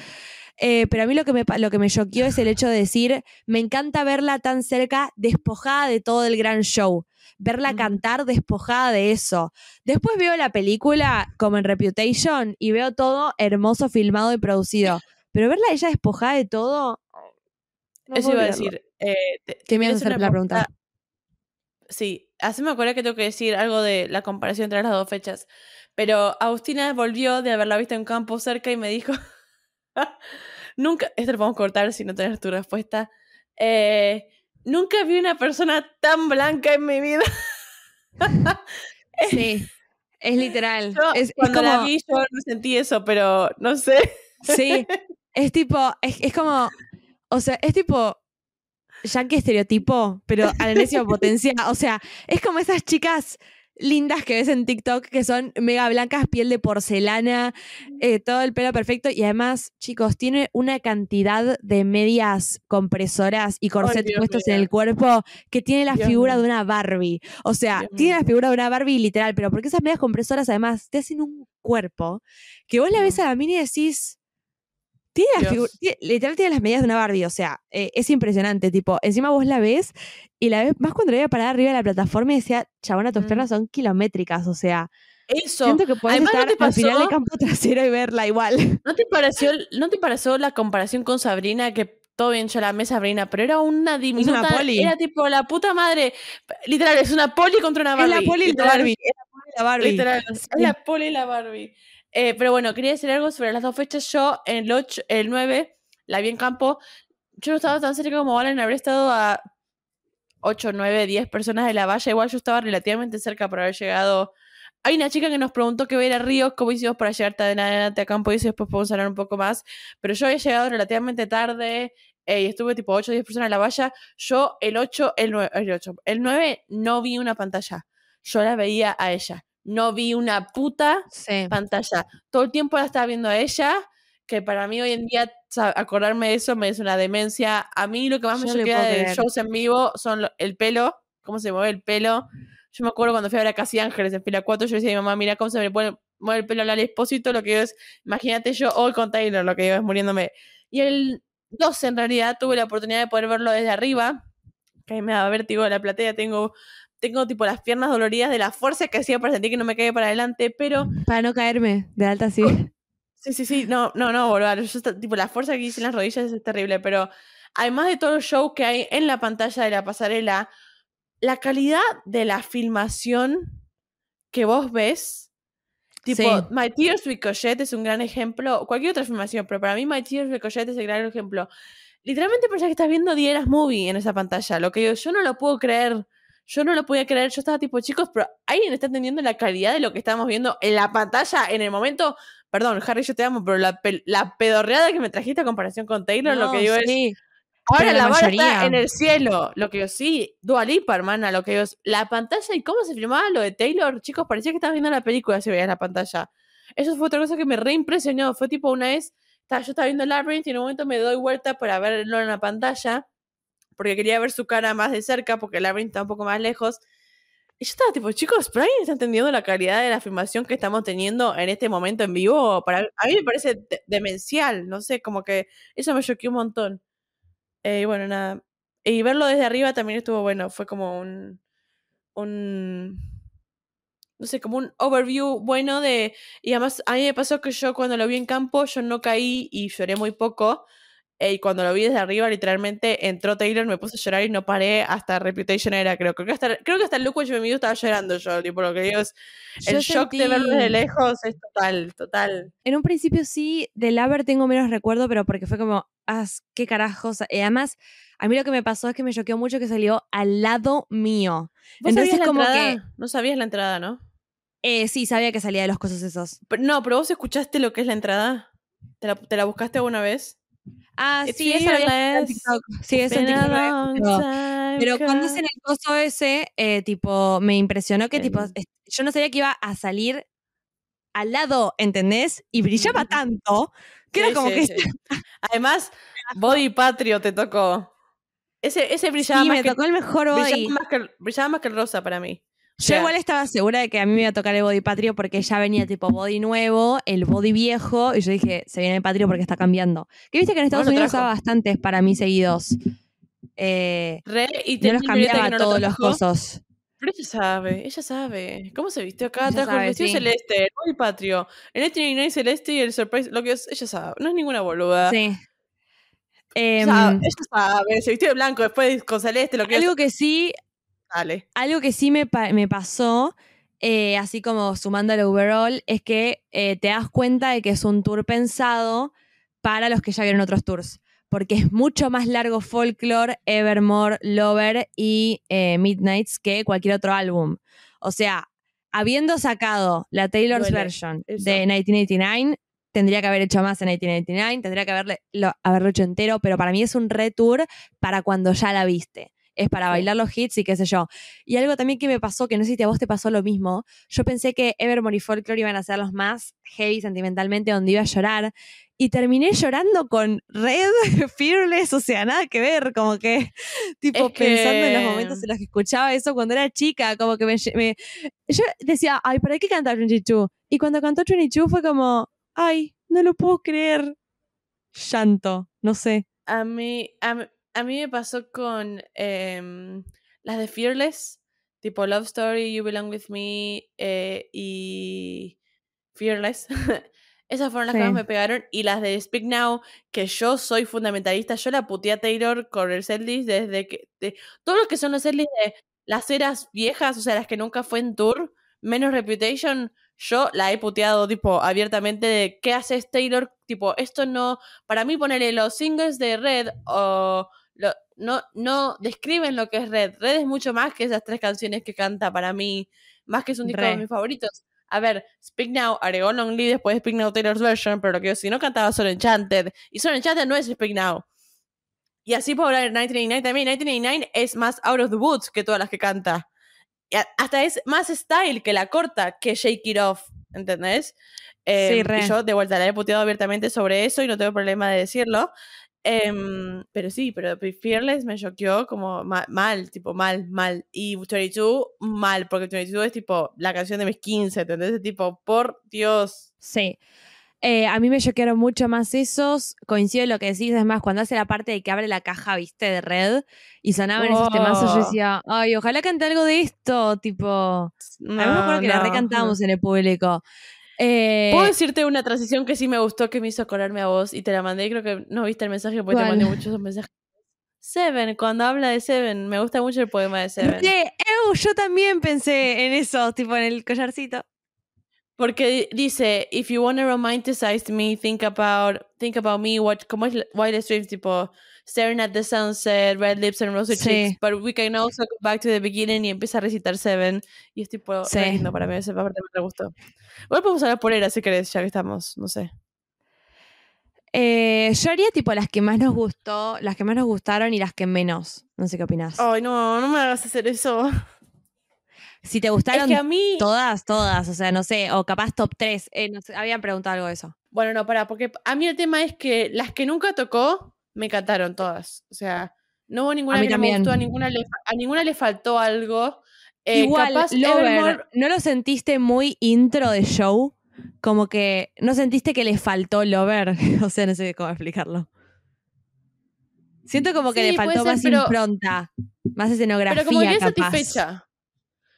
Eh, pero a mí lo que, me, pa- lo que me choqueó es el hecho de decir, me encanta verla tan cerca, despojada de todo el gran show. Verla cantar despojada de eso. Después veo la película como en Reputation y veo todo hermoso, filmado y producido. Pero verla a ella despojada de todo. no Eso iba a decir. eh, te- ¿Qué a hacer la pregunta? Sí, así me acuerdo que tengo que decir algo de la comparación entre las dos fechas. Pero Agustina volvió de haberla visto en campo cerca y me dijo, nunca, esto lo podemos cortar si no tenés tu respuesta, Eh, nunca vi una persona tan blanca en mi vida. Sí, es literal. Yo, es, es cuando la como- vi yo no sentí eso, pero no sé. Sí, es tipo, es, es como, o sea, es tipo yankee estereotipo, pero a la enésima potencia. O sea, es como esas chicas lindas que ves en TikTok que son mega blancas, piel de porcelana, eh, todo el pelo perfecto. Y además, chicos, tiene una cantidad de medias compresoras y corsets Dios puestos en el cuerpo que tiene la Dios figura de una Barbie. O sea, Dios tiene la figura de una Barbie literal, pero porque esas medias compresoras además te hacen un cuerpo que vos la ves a la mini y decís. Tiene la Dios. figu- tie- literal tiene las medidas de una Barbie, o sea, eh, es impresionante, tipo, encima vos la ves y la ves, más cuando la veía parada arriba de la plataforma y decía, chabona, tus Mm. piernas son kilométricas, o sea, Eso. siento que puedes Además, ¿no estar te al final pasó? del campo trasero y verla igual. ¿No te pareció, ¿no te pareció la comparación con Sabrina? Que todo bien, yo la amé Sabrina, pero era una diminuta. poli. Era tipo la puta madre. Literal, es una poli contra una Barbie. es la poli y la Barbie, es la poli y la Barbie. Literal, es la poli y la Barbie. Eh, pero bueno, quería decir algo sobre las dos fechas. Yo, el, 8, el 9, la vi en campo. Yo no estaba tan cerca como Valen, haber estado a 8, 9, 10 personas de la valla. Igual yo estaba relativamente cerca por haber llegado. Hay una chica que nos preguntó que ver a Ríos, cómo hicimos para llegar tan adelante a campo y después podemos hablar un poco más. Pero yo había llegado relativamente tarde eh, y estuve tipo 8 o 10 personas en la valla. Yo el 8, el 9, el 8, el 9 no vi una pantalla. Yo la veía a ella. No vi una puta Sí. pantalla. Todo el tiempo la estaba viendo a ella, que para mí hoy en día acordarme de eso me es una demencia. A mí lo que más me Yo puedo de shows en vivo son el pelo, cómo se mueve el pelo. Yo me acuerdo cuando fui a ver a Casi Ángeles en fila 4, yo decía a mi mamá, mira cómo se me mueve el pelo al expósito, lo que yo es, imagínate yo hoy con Taylor, lo que yo es muriéndome. Y el dos en realidad, tuve la oportunidad de poder verlo desde arriba, que a mí me da vértigo de la platea, tengo, tengo tipo las piernas doloridas de la fuerza que hacía para sentir que no me cae para adelante, pero... Para no caerme de alta sí. Sí, sí, sí, no, no, no, boludo, yo, tipo la fuerza que hice en las rodillas es terrible, pero además de todo el show que hay en la pantalla de la pasarela, la calidad de la filmación que vos ves Tipo, My Tears Ricochet es un gran ejemplo. Cualquier otra filmación, pero para mí My Tears Ricochet es el gran ejemplo. Literalmente parece que estás viendo Dieras Movie en esa pantalla. Lo que yo, yo no lo puedo creer. Yo no lo podía creer. Yo estaba tipo, chicos, pero ¿alguien está entendiendo la calidad de lo que estamos viendo en la pantalla en el momento? Perdón, Harry, yo te amo, pero la, la pedorreada que me trajiste a comparación con Taylor, lo que digo es Ahora la, la está en el cielo. Lo que yo sí, Dua Lipa, hermana, lo que yo. La pantalla y cómo se filmaba lo de Taylor, chicos, parecía que estaban viendo la película si veías la pantalla. Eso fue otra cosa que me reimpresionó. Fue tipo una vez, yo estaba viendo Labyrinth y en un momento me doy vuelta para verlo en la pantalla, porque quería ver su cara más de cerca, porque Labyrinth está un poco más lejos. Y yo estaba tipo, chicos, ¿pero alguien está entendiendo la calidad de la filmación que estamos teniendo en este momento en vivo? Para, a mí me parece demencial, no sé, como que eso me choqueó un montón. Eh, y bueno, nada. Y verlo desde arriba también estuvo bueno. Fue como un. un no sé, como un overview bueno de. Y además, a mí me pasó que yo cuando lo vi en campo, yo no caí y lloré muy poco. Eh, y cuando lo vi desde arriba, literalmente entró Taylor, me puse a llorar y no paré hasta Reputation era, creo. Creo que hasta, creo que hasta el look yo me estaba llorando yo, tipo, lo que digo es, el shock de verlo desde lejos es total, total. En un principio sí, de Laver tengo menos recuerdo, pero porque fue como, ah, qué carajos. Y además, a mí lo que me pasó es que me choqueó mucho que salió al lado mío. Entonces, como que. No sabías la entrada, ¿no? Eh, sí, sabía que salía de los cosas esos. no, pero vos escuchaste lo que es la entrada. ¿Te la, te la buscaste alguna vez? Ah, sí, eso es TikTok. Sí, eso en TikTok. Pero, cuando es en el coso ese, eh, tipo, me impresionó que, tipo, yo no sabía que iba a salir al lado, ¿entendés? Y brillaba tanto que era como que. Además, Body Patrio te tocó. Ese, ese brillaba sí, más me tocó el mejor body. brillaba más que el rosa para mí. Yo igual estaba segura de que a mí me iba a tocar el body patrio porque ya venía tipo body nuevo, el body viejo, y yo dije, se viene el patrio porque está cambiando. Que viste que en Estados Unidos usaba bastantes para mí seguidos. Eh, y no los cambiaba todos los cosos. Pero ella sabe, ella sabe. ¿Cómo se vistió acá? Trajo el vestido celeste, el body patrio, el 99 celeste y el surprise, lo que es, ella sabe. No es ninguna boluda. Sí. ella sabe, em, ella sabe, se vistió de blanco después con celeste, lo que Algo que sí algo que sí me, me pasó, eh, así como sumando al overall, es que eh, te das cuenta de que es un tour pensado para los que ya vieron otros tours. Porque es mucho más largo Folklore, Evermore, Lover y eh, Midnights que cualquier otro álbum. O sea, habiendo sacado la Taylor's version de 1989, tendría que haber hecho más en 1989, tendría que haberle, haberlo hecho entero, pero para mí es un retour para cuando ya la viste es para bailar los hits y qué sé yo. Y algo también que me pasó, que no sé si a vos te pasó lo mismo, yo pensé que Evermore y Folklore iban a ser los más heavy sentimentalmente, donde iba a llorar, y terminé llorando con Red, Fearless, o sea, nada que ver, como que, tipo, pensando en los momentos en los que escuchaba eso cuando era chica, como que me, yo decía, ay, ¿para qué canta 22? Y cuando cantó 22 fue como, ay, no lo puedo creer. Llanto, no sé. A mí, a mí, a mí me pasó con em, las de Fearless, tipo Love Story, You Belong With Me eh, y Fearless. Esas fueron las que más me pegaron. Y las de Speak Now, que yo soy fundamentalista, yo la puteé a Taylor con el setlist desde que. De, todo lo que son los setlists de las eras viejas, o sea, las que nunca fue en tour, menos Reputation, yo la he puteado, tipo, abiertamente de qué haces Taylor. Tipo, esto no. Para mí, ponerle los singles de Red o no, no describen lo que es Red. Red es mucho más que esas tres canciones que canta para mí, más que es un disco de mis favoritos. A ver, Speak Now agregó Long Lee después de Speak Now Taylor's version, pero lo que si no cantaba Solo Enchanted. Y Solo Enchanted no es Speak Now. Y así puedo hablar de 1989 también. 1989 es más Out of the Woods que todas las que canta. Y hasta es más style que la corta que Shake It Off, ¿entendés? sí, em, y yo de vuelta la he puteado abiertamente sobre eso y no tengo problema de decirlo. Em, pero sí, pero Fearless me choqueó como mal, tipo mal, mal. Y 22 mal, porque 22 es tipo la canción de mis 15, ¿entendés? Tipo, por Dios. Sí. Eh, a mí me choquearon mucho más esos. Coincido en lo que decís. Es más, cuando hace la parte de que abre la caja, viste, de red y sonaban esos temazos, yo Oh. decía, ay, ojalá cante algo de esto. Tipo, a mí me acuerdo que la no, recantamos en el público. Eh, Puedo decirte una transición que sí me gustó, que me hizo acordarme a vos y te la mandé. Creo que no viste el mensaje porque ¿Cuál? te mandé muchos mensajes. Seven, cuando habla de Seven, me gusta mucho el poema de Seven. sí, eu, yo también pensé en eso, tipo en el collarcito. Porque dice, if you want to romanticize me, think about, think about me, watch, como es Wild Streams, tipo, staring at the sunset, red lips and rosy Sí. cheeks, but we can also go back to the beginning y empieza a recitar Seven. Y es tipo, Sí. lindo para mí, esa parte me gustó. Igual podemos hablar por era si querés, ya que estamos, no sé. Eh, yo haría tipo las que más nos gustó, las que más nos gustaron y las que menos. No sé qué opinas. Ay, no, no me hagas hacer eso. si te Es gustaron que a mí... todas, todas, o sea, no sé, o capaz top 3. no sé, habían preguntado algo de eso. Bueno, no, para, porque a mí el tema es que las que nunca tocó, me encantaron todas. O sea, no hubo ninguna A mí que no me también. gustó, a ninguna le, a ninguna le faltó algo. Eh, Igual, capaz Lover, Evermore- ¿no lo sentiste muy intro de show? Como que, ¿no sentiste que le faltó Lover? o sea, no sé cómo explicarlo. Siento como que Sí, le faltó ser, más pero- impronta, más escenografía, pero como quedé satisfecha.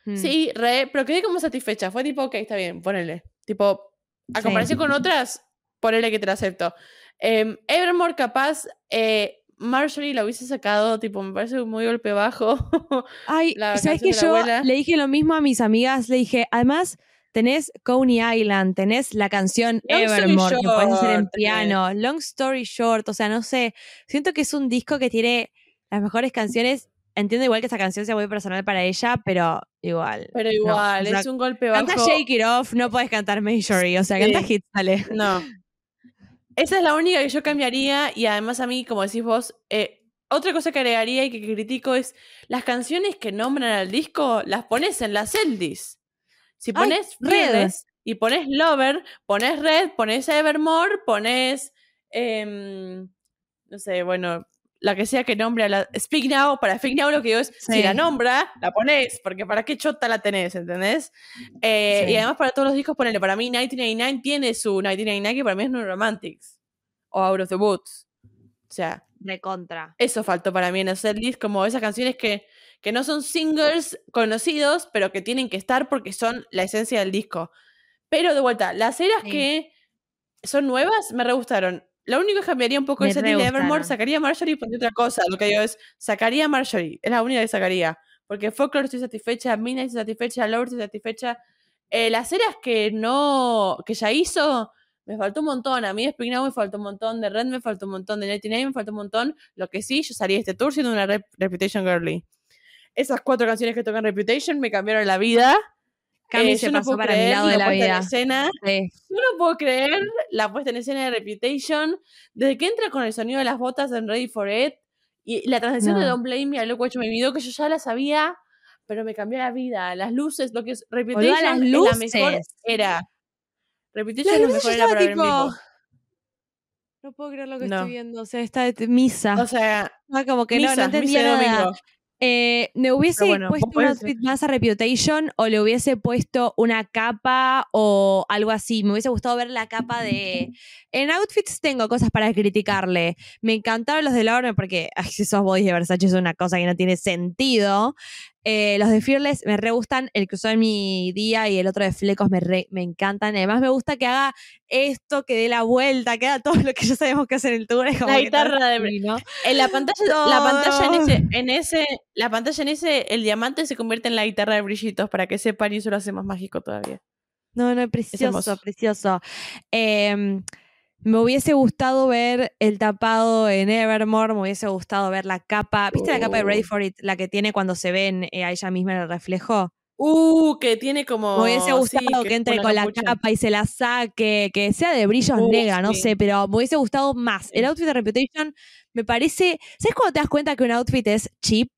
Mm. Sí, re, pero quedé como satisfecha. Fue tipo, ok, está bien, ponele. Tipo, a Sí. comparación con otras, ponele que te la acepto. Em, Evermore, capaz, eh, Marjorie la hubiese sacado, tipo, me parece muy golpe bajo. Ay, la ¿sabes que yo abuela. le dije lo mismo a mis amigas? Le dije, además, tenés Coney Island, tenés la canción Long Evermore, que puedes hacer en Short, piano, Long Story Short, o sea, no sé, siento que es un disco que tiene las mejores canciones. Entiendo igual que esa canción sea muy personal para ella, pero igual. Pero igual, o sea, es un golpe bajo. Canta Shake It Off, no puedes cantar Majory, o sea, Sí. canta hits, dale. No. Esa es la única que yo cambiaría y además a mí, como decís vos, eh, otra cosa que agregaría y que critico es las canciones que nombran al disco las pones en las Eldis. Si Ay, pones Red. Fearless y pones Lover, pones Red, pones Evermore, pones, em, no sé, bueno, la que sea que nombre a la... Speak Now, para Speak Now lo que digo es, si Sí. la nombra, la pones, porque para qué chota la tenés, ¿entendés? Eh, Sí. Y además para todos los discos, ponele, para mí 1999 tiene su 1999 que para mí es New Romantics o Out of the Woods. O sea, De contra. eso faltó para mí en hacer list, como esas canciones que, que no son singles conocidos, pero que tienen que estar porque son la esencia del disco. Pero de vuelta, las eras Sí. que son nuevas me re gustaron. Lo único que cambiaría un poco Me el de Evermore, sacaría a Marjorie y pondría otra cosa. Lo que digo es, sacaría a Marjorie, es la única que sacaría. Porque Folklore estoy satisfecha, Midnight estoy satisfecha, Lord estoy satisfecha. Eh, las eras que no, que ya hizo, me faltó un montón. A mí de Spring Now me faltó un montón, de Red me faltó un montón, de 99 me faltó un montón. Lo que sí, yo salí de este tour siendo una rep- Reputation Girly. Esas cuatro canciones que tocan Reputation me cambiaron la vida. Cami Eh, se no pasó puedo para mi lado de la puesta en vida. escena. Sí. Yo no puedo creer la puesta en escena de Reputation. Desde que entra con el sonido de las botas en Ready for It y la transición de No. Don't Blame Me a You Made Me Do, que yo ya la sabía, pero me cambió la vida. Las luces, lo que es Reputation las es la mejor luces. era. Reputation Las es la luces mejor era para ver en tipo, No puedo creer lo que No. estoy viendo. O sea, está de misa. O sea, Ah, como que no, no misa, entendía misa de nada. Eh, ¿Me hubiese bueno, puesto un outfit más a Reputation o le hubiese puesto una capa o algo así? Me hubiese gustado ver la capa de... En outfits tengo cosas para criticarle. Me encantaron los de Lauren porque ay, esos bodies de Versace son una cosa que no tiene sentido. Eh, los de Fearless me re gustan. El que usó en mi día y el otro de Flecos me, re- me encantan. Además me gusta que haga esto, que dé la vuelta, que haga todo lo que ya sabemos que hace en el tour. Es como La guitarra de- divino. En la pantalla, la pantalla en No. ese, en ese, la pantalla en ese, el diamante se convierte en la guitarra de brillitos para que sepan y eso lo hace más mágico todavía. No, no, precioso, hermoso. precioso. Em, me hubiese gustado ver el tapado en Evermore, me hubiese gustado ver la capa. ¿Viste la capa de Ready Oh. for It? La que tiene cuando se ven eh, a ella misma en el reflejo. Uh, que tiene como. Me hubiese sí, gustado que, entre con la capucha. capa y se la saque, que sea de brillos Uh, negra, no sé, pero me hubiese gustado más. El outfit de Reputation me parece. ¿Sabes cuando te das cuenta que un outfit es cheap?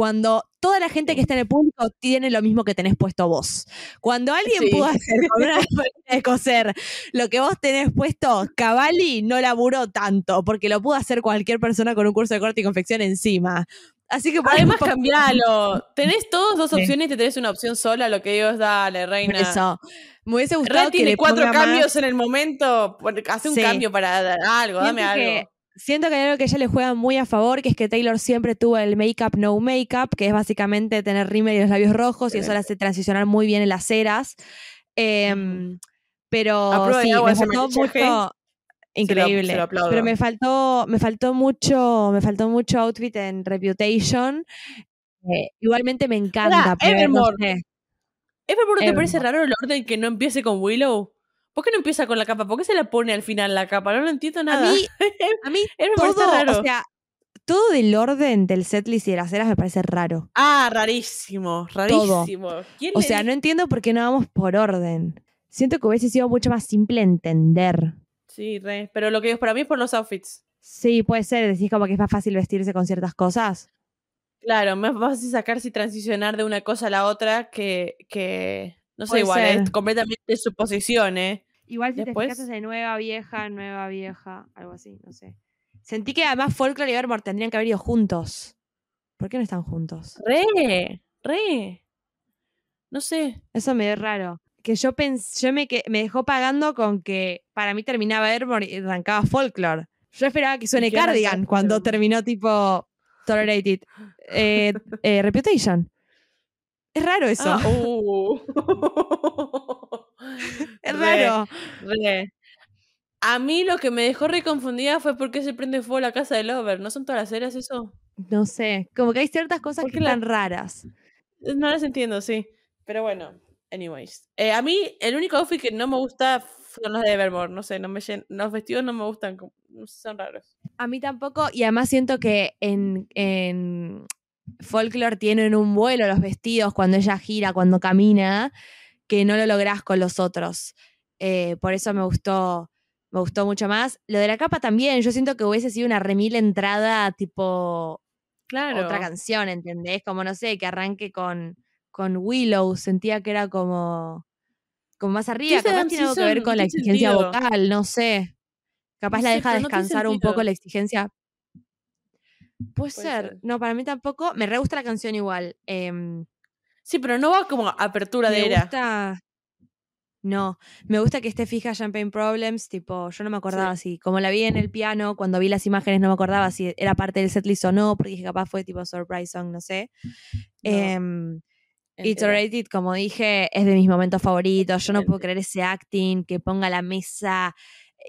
Cuando toda la gente que está en el público tiene lo mismo que tenés puesto vos. Cuando alguien Sí. pudo hacer con una máquina de coser lo que vos tenés puesto, Cavalli no laburó tanto, porque lo pudo hacer cualquier persona con un curso de corte y confección encima. Así que por Además, un poco- cambialo. Tenés todos dos opciones y te tenés una opción sola, lo que digo es dale, reina. eso. Me hubiese Red gustado que tiene le cuatro cambios más- en el momento. Hace un Sí. cambio para dar algo, dame algo. Siento que hay algo que ella le juega muy a favor, que es que Taylor siempre tuvo el make-up no make-up, que es básicamente tener rímel y los labios rojos, y eso la hace transicionar muy bien en las ceras. Em, pero sí, me faltó mucho. Increíble. se lo aplaudo. pero me faltó, me faltó mucho, me faltó mucho outfit en Reputation. Eh, igualmente me encanta. pero no Evermore. sé. Evermore, ¿te parece raro el orden que no empiece con Willow? ¿Por qué no empieza con la capa? ¿Por qué se la pone al final la capa? No lo entiendo A nada. mí, a mí está todo, raro. o sea, todo del orden del setlist y de las ceras me parece raro. ah, rarísimo, rarísimo. ¿Quién O sea, no entiendo por qué no vamos por orden. Siento que hubiese sido mucho más simple entender. Sí, re. Pero lo que digo para mí es por los outfits. Sí, puede ser, decís como que es más fácil vestirse con ciertas cosas. Claro, más fácil sacarse y transicionar de una cosa a la otra que, que no sé, Puede igual, ser. es completamente suposición, ¿eh? Igual si Después- te fijas de nueva vieja, nueva vieja, algo así, no sé. Sentí que además Folklore y Evermore tendrían que haber ido juntos. ¿Por qué no están juntos? Re, re. No sé. Eso me dio raro. Que yo pensé, yo me, que, me dejó pagando con que para mí terminaba Evermore y arrancaba Folklore. Yo esperaba que suene Cardigan cuando terminó tipo Tolerated. Eh, eh, Reputation. Es raro eso. Ah, uh. es Re, raro. re. A mí lo que me dejó re confundida fue por qué se prende fuego la casa de Lover. ¿No son todas las eras eso? No sé. Como que hay ciertas cosas ¿Por que la- están raras. Eh, No las entiendo, sí. Pero bueno, anyways. Eh, a mí, el único outfit que no me gusta son los de Evermore. No sé, no me llen- los vestidos no me gustan. Son raros. A mí tampoco, y además siento que en, en Folklore tienen un vuelo los vestidos cuando ella gira, cuando camina, que no lo lográs con los otros. Eh, por eso me gustó, me gustó mucho más. Lo de la capa también, yo siento que hubiese sido una remil entrada tipo Claro. otra canción, ¿entendés? Como no sé, que arranque con, con Willow, sentía que era como, como más arriba, capaz tiene algo que ver con la tiene exigencia sentido. vocal, no sé. Capaz No la sé, deja no tiene descansar un poco la exigencia. Puede, ser. ser. No, para mí tampoco. Me re gusta la canción igual. Em, Sí, pero no va como apertura de me era. gusta. No, me gusta que esté fija Champagne Problems, tipo, yo no me acordaba si, como la vi en el piano, cuando vi las imágenes no me acordaba si era parte del setlist o no, porque dije capaz fue tipo surprise song, no sé. No, Em, It's entera. Alright, como dije, es de mis momentos favoritos. Yo no puedo creer ese acting, que ponga la mesa.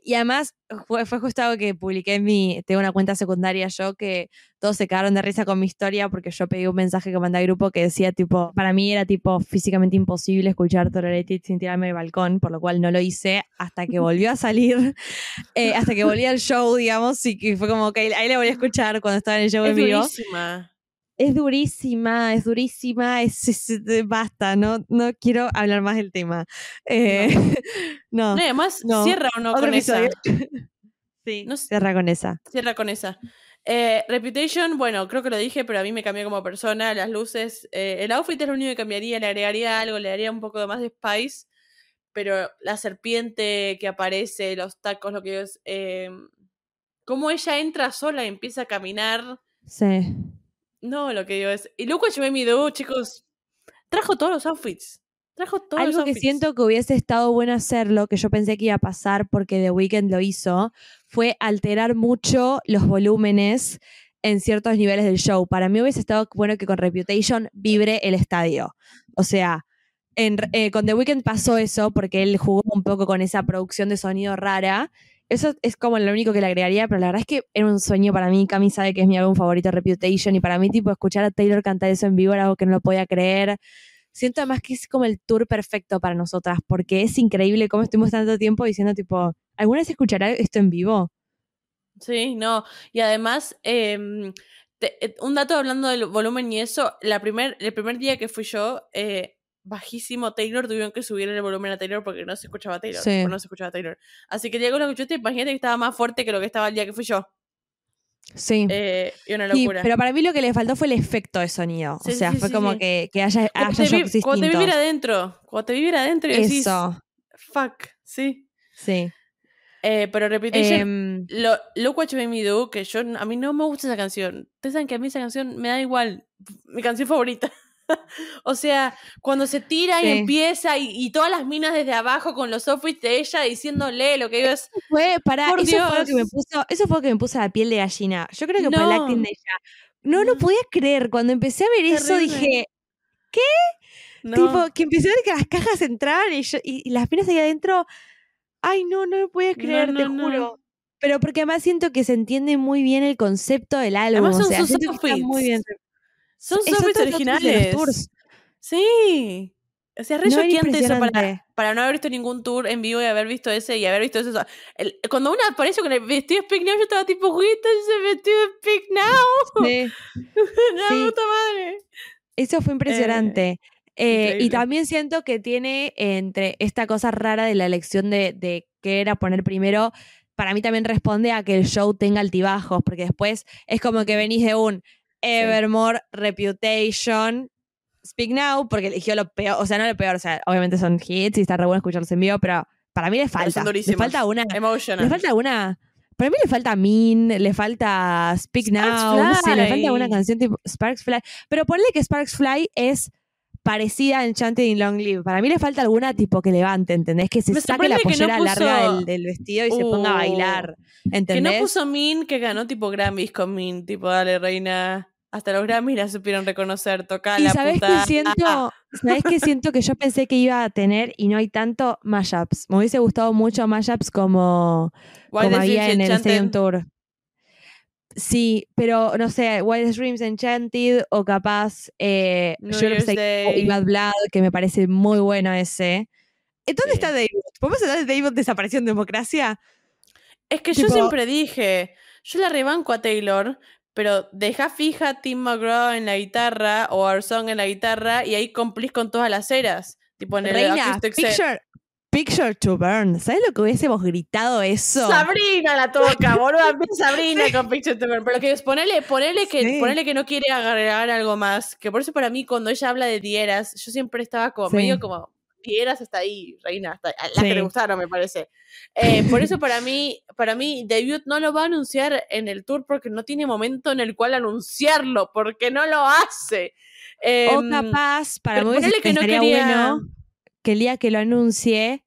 Y además, fue, fue justo algo que publiqué en mi. Tengo una cuenta secundaria yo que todos se cagaron de risa con mi historia porque yo pedí un mensaje que mandé al grupo que decía, tipo, para mí era tipo físicamente imposible escuchar Tolerated sin tirarme del balcón, por lo cual no lo hice hasta que volvió a salir, eh, hasta que volví al show, digamos, y que fue como, ok, ahí la volví a escuchar cuando estaba en el show Es en vivo durísima. Es durísima, es durísima, es, es- es- basta, no, no quiero hablar más del tema. Eh, no, No, además, no. cierra o no otro con esa. sí, No cierra con esa. Cierra con esa. Eh, Reputation, bueno, creo que lo dije, pero a mí me cambió como persona. Las luces, eh, el outfit es lo único que cambiaría, le agregaría algo, le daría un poco de más de spice. Pero la serpiente que aparece, los tacos, lo que es. Eh, cómo ella entra sola y empieza a caminar. Sí. No, lo que digo es. Y Luca Me Do, chicos, trajo todos los outfits. Trajo todos los Algo que outfits. siento que hubiese estado bueno hacerlo, que yo pensé que iba a pasar porque The Weeknd lo hizo, fue alterar mucho los volúmenes en ciertos niveles del show. Para mí hubiese estado bueno que con Reputation vibre el estadio. O sea, en, eh, con The Weeknd pasó eso porque él jugó un poco con esa producción de sonido rara. Eso es como lo único que le agregaría, pero la verdad es que era un sueño para mí. Cami sabe que es mi álbum favorito, Reputation, y para mí, tipo, escuchar a Taylor cantar eso en vivo era algo que no lo podía creer. Siento además que es como el tour perfecto para nosotras, porque es increíble cómo estuvimos tanto tiempo diciendo, tipo, ¿alguna vez escuchará esto en vivo? Sí, no. Y además, em, eh, un dato hablando del volumen y eso, la primer, el primer día que fui yo, eh, bajísimo Taylor, tuvieron que subir el volumen a Taylor porque no se escuchaba Taylor. Sí. no se escuchaba Taylor. Así que que lo escuchaste, imagínate que estaba más fuerte que lo que estaba el día que fui yo. Sí. Eh, y una Sí, locura. pero para mí lo que le faltó fue el efecto de sonido. Sí, o sea, fue como que, que haya, cuando, haya te vi- cuando te adentro, cuando te viviera adentro y decís, Eso, fuck, sí. sí. Eh, pero Reputation, Em, lo, Look What You Made Me Do, que yo, a mí no me gusta esa canción. Ustedes saben que a mí esa canción me da igual. Mi canción favorita. o sea, cuando se tira y empieza y, y todas las minas desde abajo con los outfits de ella diciéndole lo que es fue, para, eso fue lo que me puso, eso fue lo que me puso la piel de gallina. Yo creo que por el No. acting de ella. No lo No. podía creer. Cuando empecé a ver eso dije, No. tipo, que empecé a ver que las cajas entraban y, yo- y, y las minas ahí adentro. Ay, no, no lo podía creer, te no, no. juro. Pero porque además siento que se entiende muy bien el concepto del álbum. Además o son sea, sus siento que está muy bien. Son los originales. tours. Sí. O sea, re No, eso para, para no haber visto ningún tour en vivo y haber visto ese y haber visto eso. El- cuando una aparece con el vestido de Speak Now, yo estaba tipo, ¿Viste ese vestido de Speak Now? Sí. ¡La Sí. puta madre! Eso fue impresionante. Eh, y increíble. también siento que tiene entre esta cosa rara de la elección de, de qué era poner primero, para mí también responde a que el show tenga altibajos, porque después es como que venís de un Evermore, Reputation, Speak Now, porque eligió lo peor, o sea, no lo peor, o sea, obviamente son hits y está re bueno escucharlos en vivo, pero para mí le falta. Le falta una. Emotional. Le falta una. Para mí le falta Mean, le falta Speak Sparks Now, no sé, le falta una canción tipo Sparks Fly. Pero ponle que Sparks Fly es parecida a Enchanted in Long Live. Para mí le falta alguna tipo que levante, ¿entendés? Que se Me saque la que no pollera larga del, del vestido y se ponga a Uh, bailar, que ¿entendés? no puso Min, que ganó tipo Grammys con Min. Tipo, dale, reina. Hasta los Grammys la supieron reconocer. Tocar la sabes puta. que siento, sabes que siento que yo pensé que iba a tener y no hay tanto mashups. Me hubiese gustado mucho mashups como como había en el. Stadium Tour. Sí, pero no sé, Wild Dreams Enchanted o capaz eh, New Year's Said No y Day. Bad Blood, que me parece muy bueno ese. Eh, ¿Dónde Sí. está David? ¿Podemos hablar de David desapareció en democracia? Es que yo siempre dije, yo la rebanco a Taylor, pero deja fija a Tim McGraw en la guitarra o a Song en la guitarra y ahí cumplís con todas las eras. Tipo en el Reina, set. picture, picture to Burn. ¿Sabes lo que hubiésemos gritado eso? Sabrina la toca, boludo. Empieza Sabrina con Picture to Burn. Pero que es ponerle, ponerle que, Sí. ponerle que no quiere agregar algo más. Que por eso para mí, cuando ella habla de Dieras, yo siempre estaba como Sí. medio como. Dieras está ahí, reina, hasta las que Sí. le gustaron, me parece. Eh, por eso para mí, para mí, Debut no lo va a anunciar en el tour porque no tiene momento en el cual anunciarlo, porque no lo hace. O Em, capaz, para mí que no quería- bueno que el día que lo anuncie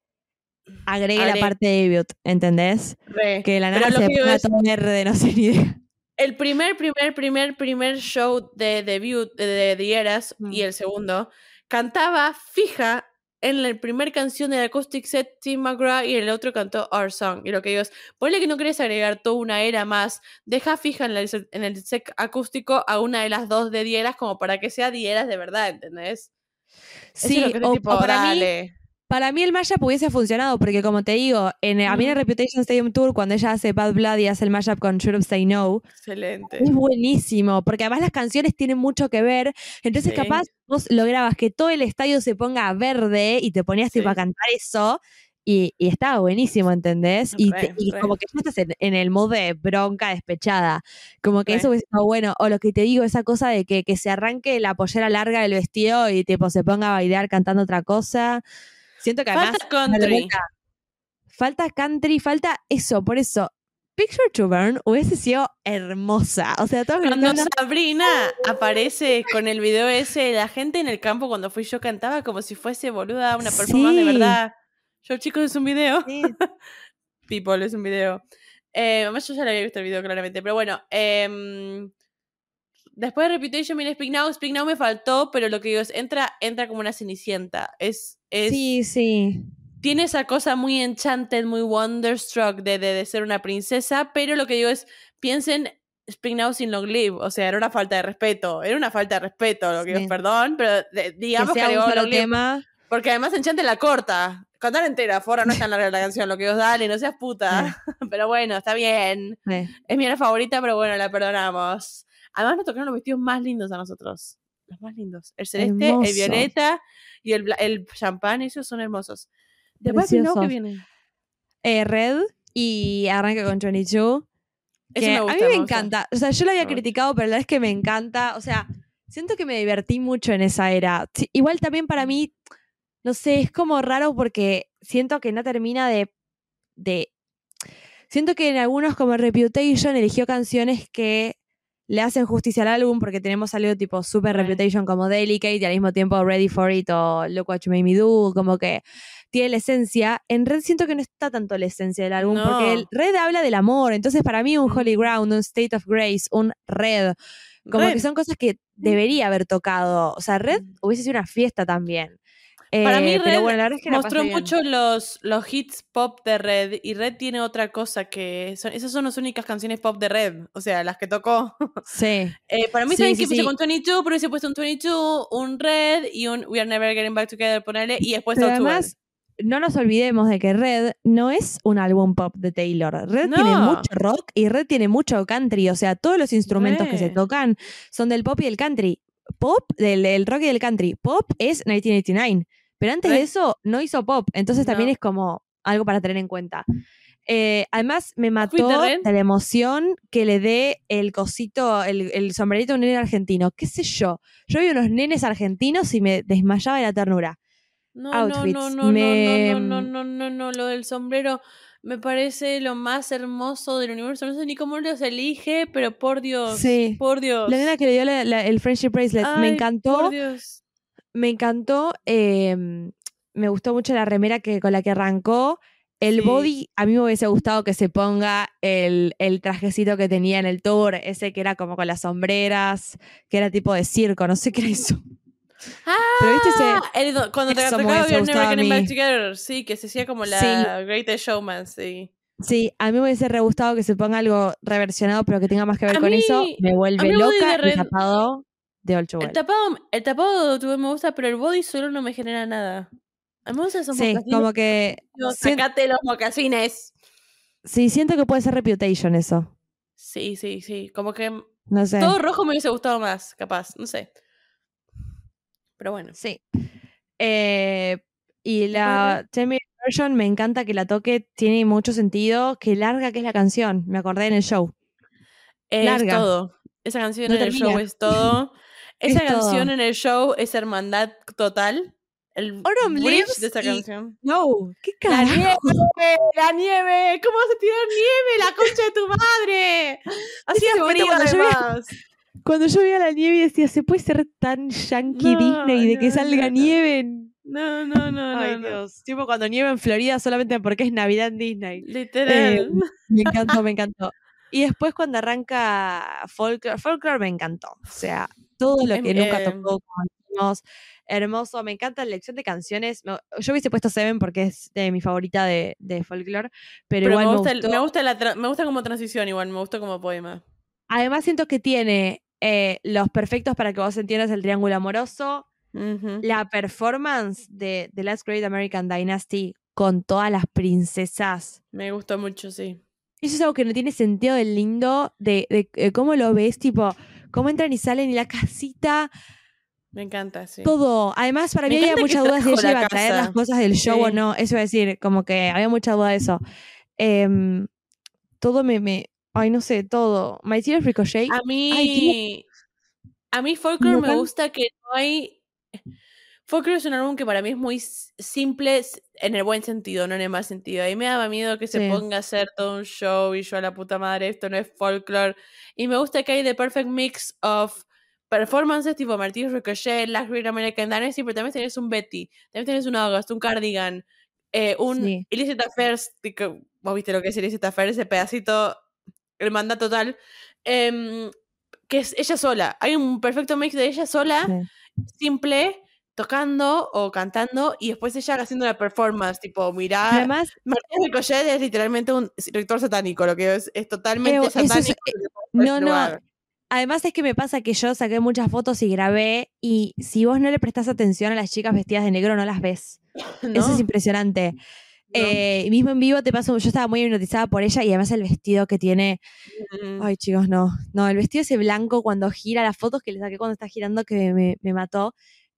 agregue la parte de David, ¿entendés? re. Que la nada se ponga todo verde, no sé ni idea. El primer, primer, primer, primer show de debut de, de Dieras y Mm. el segundo cantaba fija en la primera canción del acoustic set Tim McGraw y el otro cantó Our Song. Y lo que digo es, ponle que no querés agregar toda una era más, deja fija en en el set acústico a una de las dos de Dieras como para que sea Dieras de verdad, ¿entendés? Sí, es o, tipo, o para mí, para mí el mashup hubiese funcionado, porque como te digo, en, a mí en el. Reputation Stadium Tour, cuando ella hace Bad Blood y hace el mashup con Should Say No, Excelente. es buenísimo, porque además las canciones tienen mucho que ver, entonces Sí. capaz vos lograbas que todo el estadio se ponga verde y te ponías tipo a Sí. cantar eso, y, y estaba buenísimo, ¿entendés? Y, te- Re, y re. como que ya estás en, en el mood de bronca despechada, como que Re. eso hubiese estado bueno, o lo que te digo, esa cosa de que, que se arranque la pollera larga del vestido y tipo se ponga a bailar cantando otra cosa. Siento que además Falta country. falta country, falta eso, por eso. Picture to Burn hubiese sido hermosa. O sea, todos Cuando Sabrina aparece con el video ese, la gente en el campo cuando fui yo cantaba como si fuese boluda una performance de verdad. Yo, chicos, es un video. Sí. People, es un video. Eh, yo ya lo había visto el video claramente, pero bueno. em, después de Reputation viene Speak Now. Speak Now me faltó, pero lo que digo es, entra, entra como una cenicienta. Es, es, sí, sí. tiene esa cosa muy enchanted, muy wonderstruck de, de, de ser una princesa, pero lo que digo es, piensen Speak Now sin Long Live, o sea, era una falta de respeto, era una falta de respeto, lo que digo Sí. es, perdón, pero de- digamos que que, un solo Long Live, tema. Porque además Enchanted la corta, cantar entera, fuera no es tan larga la canción, lo que digo, dale, no seas puta, pero bueno, está bien, Sí. es mi era favorita, pero bueno, la perdonamos. Además nos tocaron los vestidos más lindos a nosotros, los más lindos, el celeste, Hermoso. el violeta y el, el champán, esos son hermosos. Después ¿qué Preciosos. viene? Eh, Red y arranca con 22. Eso que me a mí me, encanta. O sea, yo lo había criticado, pero la verdad es que me encanta. O sea, siento que me divertí mucho en esa era. Sí, igual también para mí, no sé, es como raro porque siento que no termina de. de siento que en algunos, como Reputation, eligió canciones que le hacen justicia al álbum porque tenemos algo tipo super. Reputation como Delicate y al mismo tiempo Ready for It o Look What You Made Me Do, como que tiene la esencia. En Red siento que no está tanto la esencia del álbum porque el. Red habla del amor, entonces para mí un Holy Mm. Ground, un State of Grace, un Red, como que son cosas que debería haber tocado. O sea, Red Mm. hubiese sido una fiesta también. Para mí Eh, Red bueno, es que mostró mucho los, los hits pop de Red y Red tiene otra cosa que son, esas son las únicas canciones pop de Red, o sea, las que tocó. Sí. Eh, para mí Sí, saben sí, que empecé sí. con 22, pero hubiese puesto un 22, un Red y un We Are Never Getting Back Together, ponele, y después Pero O2. además, no nos olvidemos de que Red no es un álbum pop de Taylor. Red tiene mucho rock y Red tiene mucho country. O sea, todos los instrumentos que se tocan son del pop y del country. Pop, del, del rock y del country. Pop es 1989. Pero antes de eso no hizo pop. Entonces también No. es como algo para tener en cuenta. Eh, además, me ¿Fuiste mató de la emoción que le dé el cosito, el, el sombrerito a un nene argentino. ¿Qué sé yo? Yo vi unos nenes argentinos y me desmayaba de la ternura. No, no, no, outfits. no, no, Me- no, no, no, no, no, lo del sombrero me parece lo más hermoso del universo. No sé ni cómo los elige, pero por Dios, Sí. por Dios. La nena que le dio la- la- el friendship bracelet me encantó. Por Dios. Me encantó. eh, me gustó mucho la remera que, con la que arrancó. El Sí. body, a mí me hubiese gustado que se ponga el, el trajecito que tenía en el tour, ese que era como con las sombreras, que era tipo de circo, no sé qué era eso. Pero viste ese- Ah, el do- cuando te tocaba Never Getting Back. Together, sí, que se hacía como la Sí. Greatest Showman, sí. Sí, a mí me hubiese re gustado que se ponga algo reversionado, pero que tenga más que ver A con eso. Me vuelve loca el Red- tapado de El tapado, el tapado me gusta, pero el body solo no me genera nada. A mí me gustan esos Sí, mocasines. como que. Sacate los mocasines. sí, siento que puede ser Reputation eso. Sí, sí, sí. Como que No sé. todo rojo me hubiese gustado más, capaz. No sé. Pero bueno. Sí. Eh, y la 10 minute version me encanta que la toque, tiene mucho sentido. Qué larga que es la canción, me acordé en el show. Es Larga. todo. Esa canción No en el show es todo. Es Esa todo. canción en el show es hermandad total. El Autumn Leaves de esa y- canción. No, qué ¡La carajo. nieve! ¡La nieve! ¿Cómo vas a tirar nieve? ¡La concha de tu madre! Ese momento frío cuando yo vi- además. Cuando yo veía la nieve y decía, ¿se puede ser tan yankee No, Disney de que salga no, nieve? No, no, no, Ay. Dios. Tipo cuando nieva en Florida solamente porque es Navidad en Disney. Literal. Me encantó, me encantó. Y después cuando arranca Folklore, Folklore me encantó. O sea, todo lo Em, que nunca eh, tocó, como dijimos, hermoso. Me encanta la elección de canciones. Yo hubiese puesto Seven porque es de mi favorita de, de Folklore, pero, Pero igual me me gusta, gustó. me, gusta la tra- me gusta como transición igual, me gusta como poema. Además siento que tiene eh, los perfectos para que vos entiendas el triángulo amoroso, la performance de The Last Great American Dynasty con todas las princesas. Me gustó mucho, sí. Eso es algo que no tiene sentido del lindo, de, de, eh, cómo lo ves, tipo, cómo entran y salen y la casita, Me encanta, sí. todo. Además, para Me mí había dudas de trajo ella la iba a traer las cosas del show o no. Eso iba a decir, como que había mucha duda de eso. Em, todo me, me. Ay, no sé, todo. My Tears Ricochet. A mí, a mí Folklore me gusta que no hay... Folklore es un álbum que para mí es muy simple en el buen sentido, no en el mal sentido. A mí me daba miedo que se Sí. ponga a hacer todo un show y yo a la puta madre, esto no es Folklore. Y me gusta que hay the perfect mix of performances tipo Martínez Ricochet, Last Great American Dynasty, pero también tenés un Betty, también tenés un August, un Cardigan, eh, un Sí. Illicit Affairs, tipo, vos viste lo que es Illicit Affairs, ese pedacito, el mandato total, em, que es ella sola. Hay un perfecto mix de ella sola, Sí. simple, tocando o cantando, y después ella haciendo la performance, tipo, mirá, Además, Martínez Ricochet es literalmente un ritual satánico, lo que es, es totalmente es- satánico. eh, no, no, además es que me pasa que yo saqué muchas fotos y grabé y si vos no le prestás atención a las chicas vestidas de negro no las ves. Eso es impresionante. No. Eh, mismo en vivo te paso, yo estaba muy hipnotizada por ella y además el vestido que tiene, Mm. ay chicos, no, no, el vestido ese blanco cuando gira, las fotos que le saqué cuando está girando que me, me mató.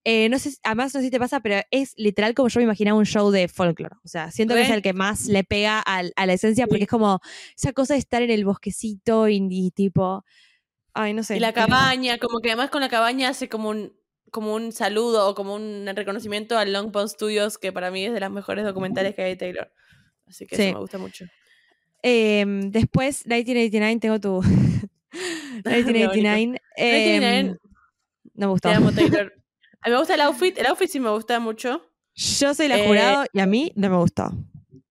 Eh, no sé, además no sé si te pasa, pero es literal como yo me imaginaba un show de folklore. O sea, siento que es el que más le pega a la esencia porque Sí. es como esa cosa de estar en el bosquecito y, y tipo, ay, no sé. Y la cabaña, como que además con la cabaña hace como un, como un saludo o como un reconocimiento al Long Pond Studios, que para mí es de las mejores documentales que hay de Taylor. Así que Sí. eso me gusta mucho. Em, después, 1989, tengo tu... 1989. em, 1989, no me gustó. Te amo, Taylor. A mí me gusta el outfit. El outfit sí me gusta mucho. Yo soy la Eh, jurado y a mí no me gustó.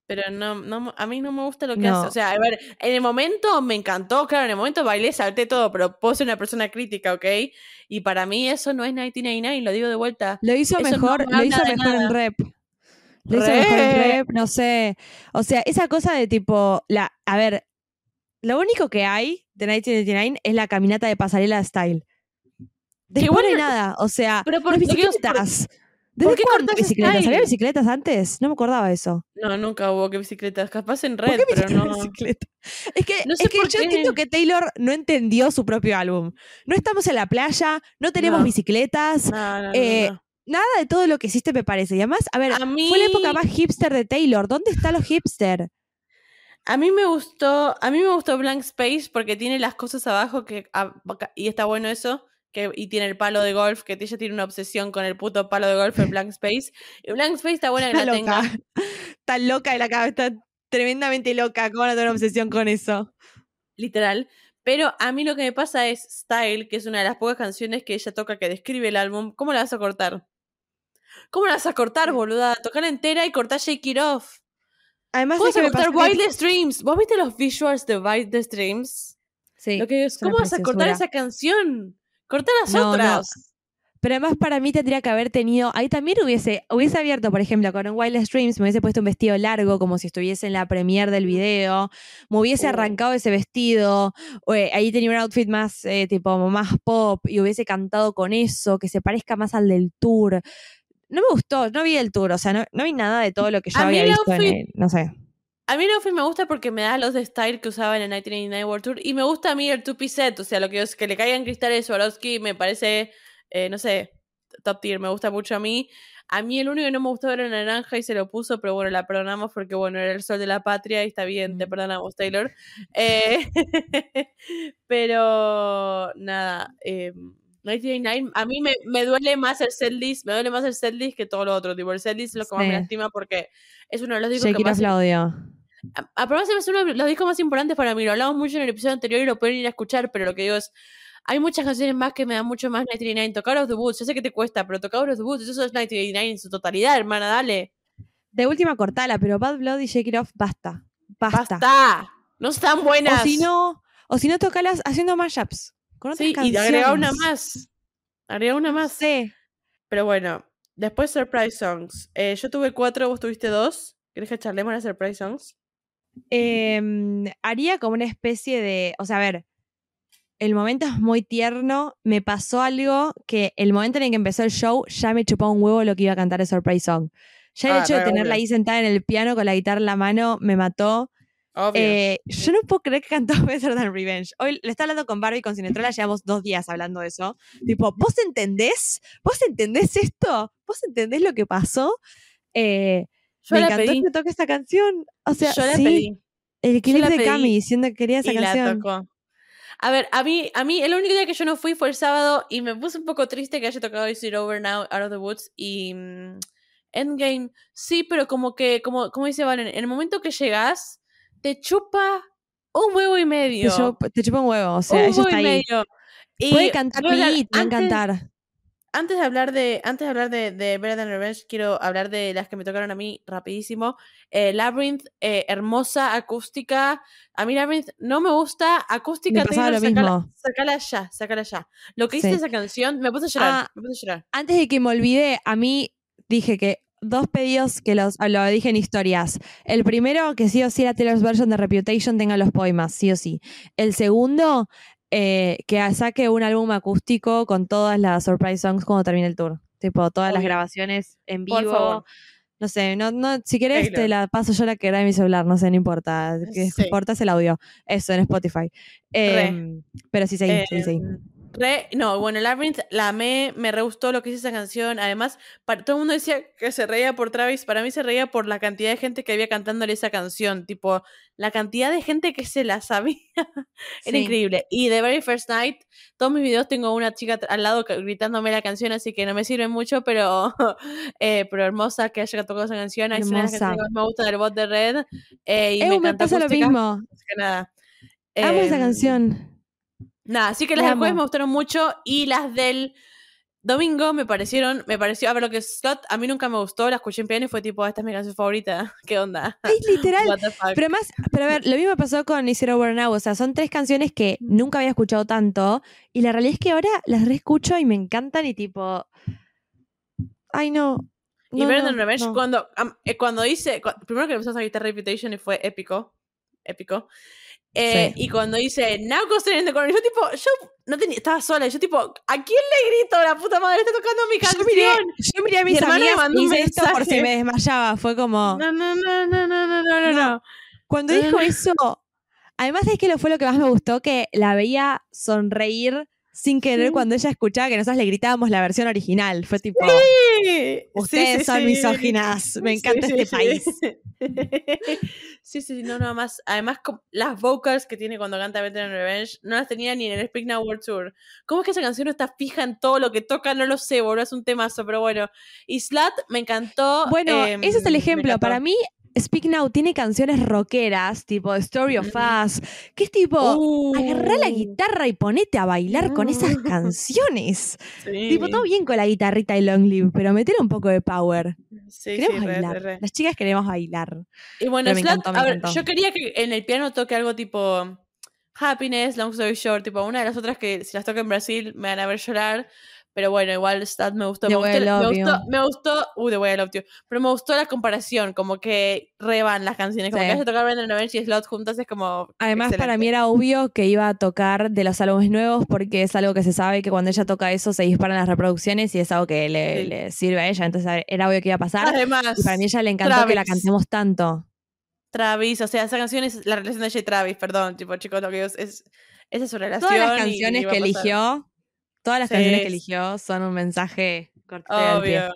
Pero no, no, a mí no me gusta lo que No. hace. O sea, a ver, en el momento me encantó, claro, en el momento bailé, salté todo, pero puedo ser una persona crítica, ¿ok? Y para mí eso no es 1999, lo digo de vuelta. Lo hizo Eso no mejor, me lo hizo mejor en rep. Lo hizo mejor en Re. rep, no sé. O sea, esa cosa de tipo, la, a ver, lo único que hay de 1989 es la caminata de pasarela style. Después no hay nada, o sea, Pero por- las por- bicicletas. ¿por ¿Desde qué cuándo bicicletas? ¿Había bicicletas antes? No me acordaba eso. No, nunca hubo que bicicletas, capaz en ¿Por red, qué pero no. bicicleta? Es que, No sé es que por yo qué. entiendo que Taylor no entendió su propio álbum. No estamos en la playa, no tenemos No. bicicletas, No, Eh, nada de todo lo que hiciste me parece. Y además, a ver, A mí, fue la época más hipster de Taylor. ¿Dónde están los hipster? a mí me gustó, a mí me gustó Blank Space porque tiene las cosas abajo que y está bueno eso. Que, y tiene el palo de golf, que ella tiene una obsesión con el puto palo de golf en Blank Space. Y Blank Space está buena que Está la loca. tenga. Está loca de la cabeza, está tremendamente loca. ¿Cómo van a tener una obsesión con eso? literal. Pero a mí lo que me pasa es Style, que es una de las pocas canciones que ella toca que describe el álbum. ¿Cómo la vas a cortar? ¿Cómo la vas a cortar, boluda? Tocarla entera y cortar Shake It Off. Además, ¿Cómo vas a cortar pasó que- Wildest Dreams? ¿Vos viste los visuals de Wildest Dreams? Sí, Lo que es, es una ¿cómo vas a cortar esa canción? Corta las No, no. otras. Pero además para mí tendría que haber tenido, ahí también hubiese, hubiese abierto, por ejemplo, con un Wildest Dreams, me hubiese puesto un vestido largo como si estuviese en la premiere del video, me hubiese Uh. arrancado ese vestido, eh, ahí tenía un outfit más eh, tipo más pop y hubiese cantado con eso, que se parezca más al del tour. No me gustó, no vi el tour, o sea, no, no vi nada de todo lo que yo A había visto en outfit- el, no sé. A mí outfit me gusta porque me da los de style que usaba en el 1989 World Tour. Y me gusta a mí el two-piece set. O sea, lo que es que le caigan cristales Swarovski me parece, eh, no sé, top tier. Me gusta mucho a mí. A mí el único que no me gustó era el naranja y se lo puso, pero bueno, la perdonamos porque, bueno, era el sol de la patria y está bien, te perdonamos, Taylor. Eh, pero, nada, eh, 1989, a mí me, me duele más el setlist, me duele más el setlist que todo lo otro. Tipo, el setlist es lo que más me lastima porque es uno de los discos Shake que más Off la odio. a- Aparte, es uno de los discos más importantes para mí. Lo hablamos mucho en el episodio anterior y lo pueden ir a escuchar, pero lo que digo es. Hay muchas canciones más que me dan mucho más 1989. Tocar the Woods, yo sé que te cuesta, pero tocar the Woods, eso es 1989 en su totalidad, hermana, dale. De última cortala, pero Bad Blood y Shake It Off, basta. Basta. ¡Basta! No están buenas. O si no, o si no, tocalas haciendo mashups. Con otras sí, y canciones. agrega una más. Agrega una más. Sí. Pero bueno, después Surprise Songs. Eh, yo tuve cuatro, vos tuviste dos. ¿Querés que charlemos las Surprise Songs? Em, haría como una especie de. O sea, a ver. El momento es muy tierno. Me pasó algo que el momento en el que empezó el show ya me chupó un huevo lo que iba a cantar de Surprise Song. Ya el Ah, hecho de tenerla obvio. ahí sentada en el piano con la guitarra en la mano me mató. Eh, yo no puedo creer que cantó Better Than Revenge. Hoy le estaba hablando con Barbie con Cinetrola, llevamos dos días hablando de eso. Tipo, ¿vos entendés? ¿Vos entendés esto? ¿Vos entendés lo que pasó? Eh, yo me la encantó pedí. que toque esta canción. O sea, yo la sí, pedí. el clip de pedí Cami diciendo que quería esa y la canción. tocó. A ver, a mí, a mí, el único día que yo no fui fue el sábado y me puse un poco triste que haya tocado Is It Over Now, Out of the Woods y mm, Endgame. Sí, pero como que, como, como dice Valen, en el momento que llegas, te chupa un huevo y Te, medio. chupa, te chupa un huevo, o sea, un ella huevo está y ahí. medio. Y Puede cantar Pete, va a. antes de hablar de antes de hablar de, de Better Than Revenge quiero hablar de las que me tocaron a mí rapidísimo eh, Labyrinth eh, hermosa acústica a mí Labyrinth no me gusta acústica Me Taylor, lo sacala, mismo. sacala ya sacala ya lo que hice Sí. esa canción me puse a llorar Ah, me puse a llorar Antes de que me olvide, a mí dije que dos pedidos que los lo dije en historias. El primero, que sí o sí la Taylor's version de Reputation tenga los poemas, sí o sí. El segundo, eh, que saque un álbum acústico con todas las surprise songs cuando termine el tour. Tipo, todas las grabaciones en Por vivo. favor. No sé, no, no, si querés Taylor. te la paso yo la que grabé en mi celular, no sé, no importa. Que Sí. cortas el audio. Eso, en Spotify. Em, pero sí, seguí, seguí, seguí. Re, no, bueno, Labyrinth la amé, me re gustó lo que hizo esa canción. Además, para, todo el mundo decía que se reía por Travis. Para mí se reía por la cantidad de gente que había cantándole esa canción. Tipo, la cantidad de gente que se la sabía. Era Sí. increíble. Y The Very First Night, todos mis videos tengo una chica al lado gritándome la canción, así que no me sirve mucho, pero, eh, pero hermosa que haya tocado esa canción. Es una canciones que me gusta del bot de Red. eh, y Eh, me me pasa lo mismo. que nada. Amo esa Em, canción. Nada, así que La las del jueves me gustaron mucho y las del domingo me parecieron, me pareció, a ver lo que es Slot, a mí nunca me gustó, la escuché en piano y fue tipo, esta es mi canción favorita, ¿qué onda? Es literal. Pero más, pero a ver, lo mismo pasó con Is It Over Now. O sea, son tres canciones que nunca había escuchado tanto. Y la realidad es que ahora las reescucho y me encantan y tipo. Ay, no. y no, Better no, Than Revenge, no. cuando, eh, cuando hice, cu- primero que empezamos a quitar Reputation y fue épico, épico. Eh, Sí. Y cuando hice Now Goes in the Corner, yo tipo, yo no tenía, estaba sola, yo tipo, ¿a quién le grito? La puta madre está tocando mi Yo canción. miré, yo miré a Mi mis amigas mandó y un hice esto por si me desmayaba. Fue como. No, no, no, no, no, no, no, no, No. no. Cuando No, dijo no. eso, además es que lo fue lo que más me gustó, que la veía sonreír sin querer Sí. cuando ella escuchaba que nosotros le gritábamos la versión original. Fue tipo, Sí, ustedes sí, son misóginas, me encanta este país. Sí, sí, no, no, más. Además, las vocals que tiene cuando canta Better Than Revenge no las tenía ni en el Speak Now World Tour. ¿Cómo es que esa canción no está fija en todo lo que toca? No lo sé, boludo, es un temazo, pero bueno. Y Slat me encantó. Bueno, em, ese es el ejemplo. Para mí, Speak Now tiene canciones rockeras, tipo Story of Us, que es tipo, agarrá la Uh, guitarra y ponete a bailar con esas canciones. sí. Tipo, todo bien con la guitarrita y Long Live, pero metele un poco de power. Sí, Queremos sí, bailar. re, re. Las chicas queremos bailar. Y bueno, Slat, encantó, a ver, yo quería que en el piano toque algo tipo Happiness, Long Story Short, tipo una de las otras que si las toco en Brasil me van a ver llorar. Pero bueno, igual Stat me gustó. The Me Way gustó, I Love me, gustó me gustó. Uh, The Way I Love You. Pero me gustó la comparación, como que reban las canciones. Como Sí. que hace tocar Brandon Revenge y Slot juntas es como. Además, para excelente. mí era obvio que iba a tocar de los álbumes nuevos porque es algo que se sabe que cuando ella toca eso se disparan las reproducciones y es algo que le, Sí. le sirve a ella. Entonces era obvio que iba a pasar. Además, Y para mí a ella le encantó que la Travis. cantemos tanto. Travis, o sea, esa canción es la relación de ella y Travis, perdón, tipo, chicos, lo que es, es esa es su relación. Todas las y- canciones y va que a eligió, todas las Sí, canciones que eligió son un mensaje cortante al pie. Obvio,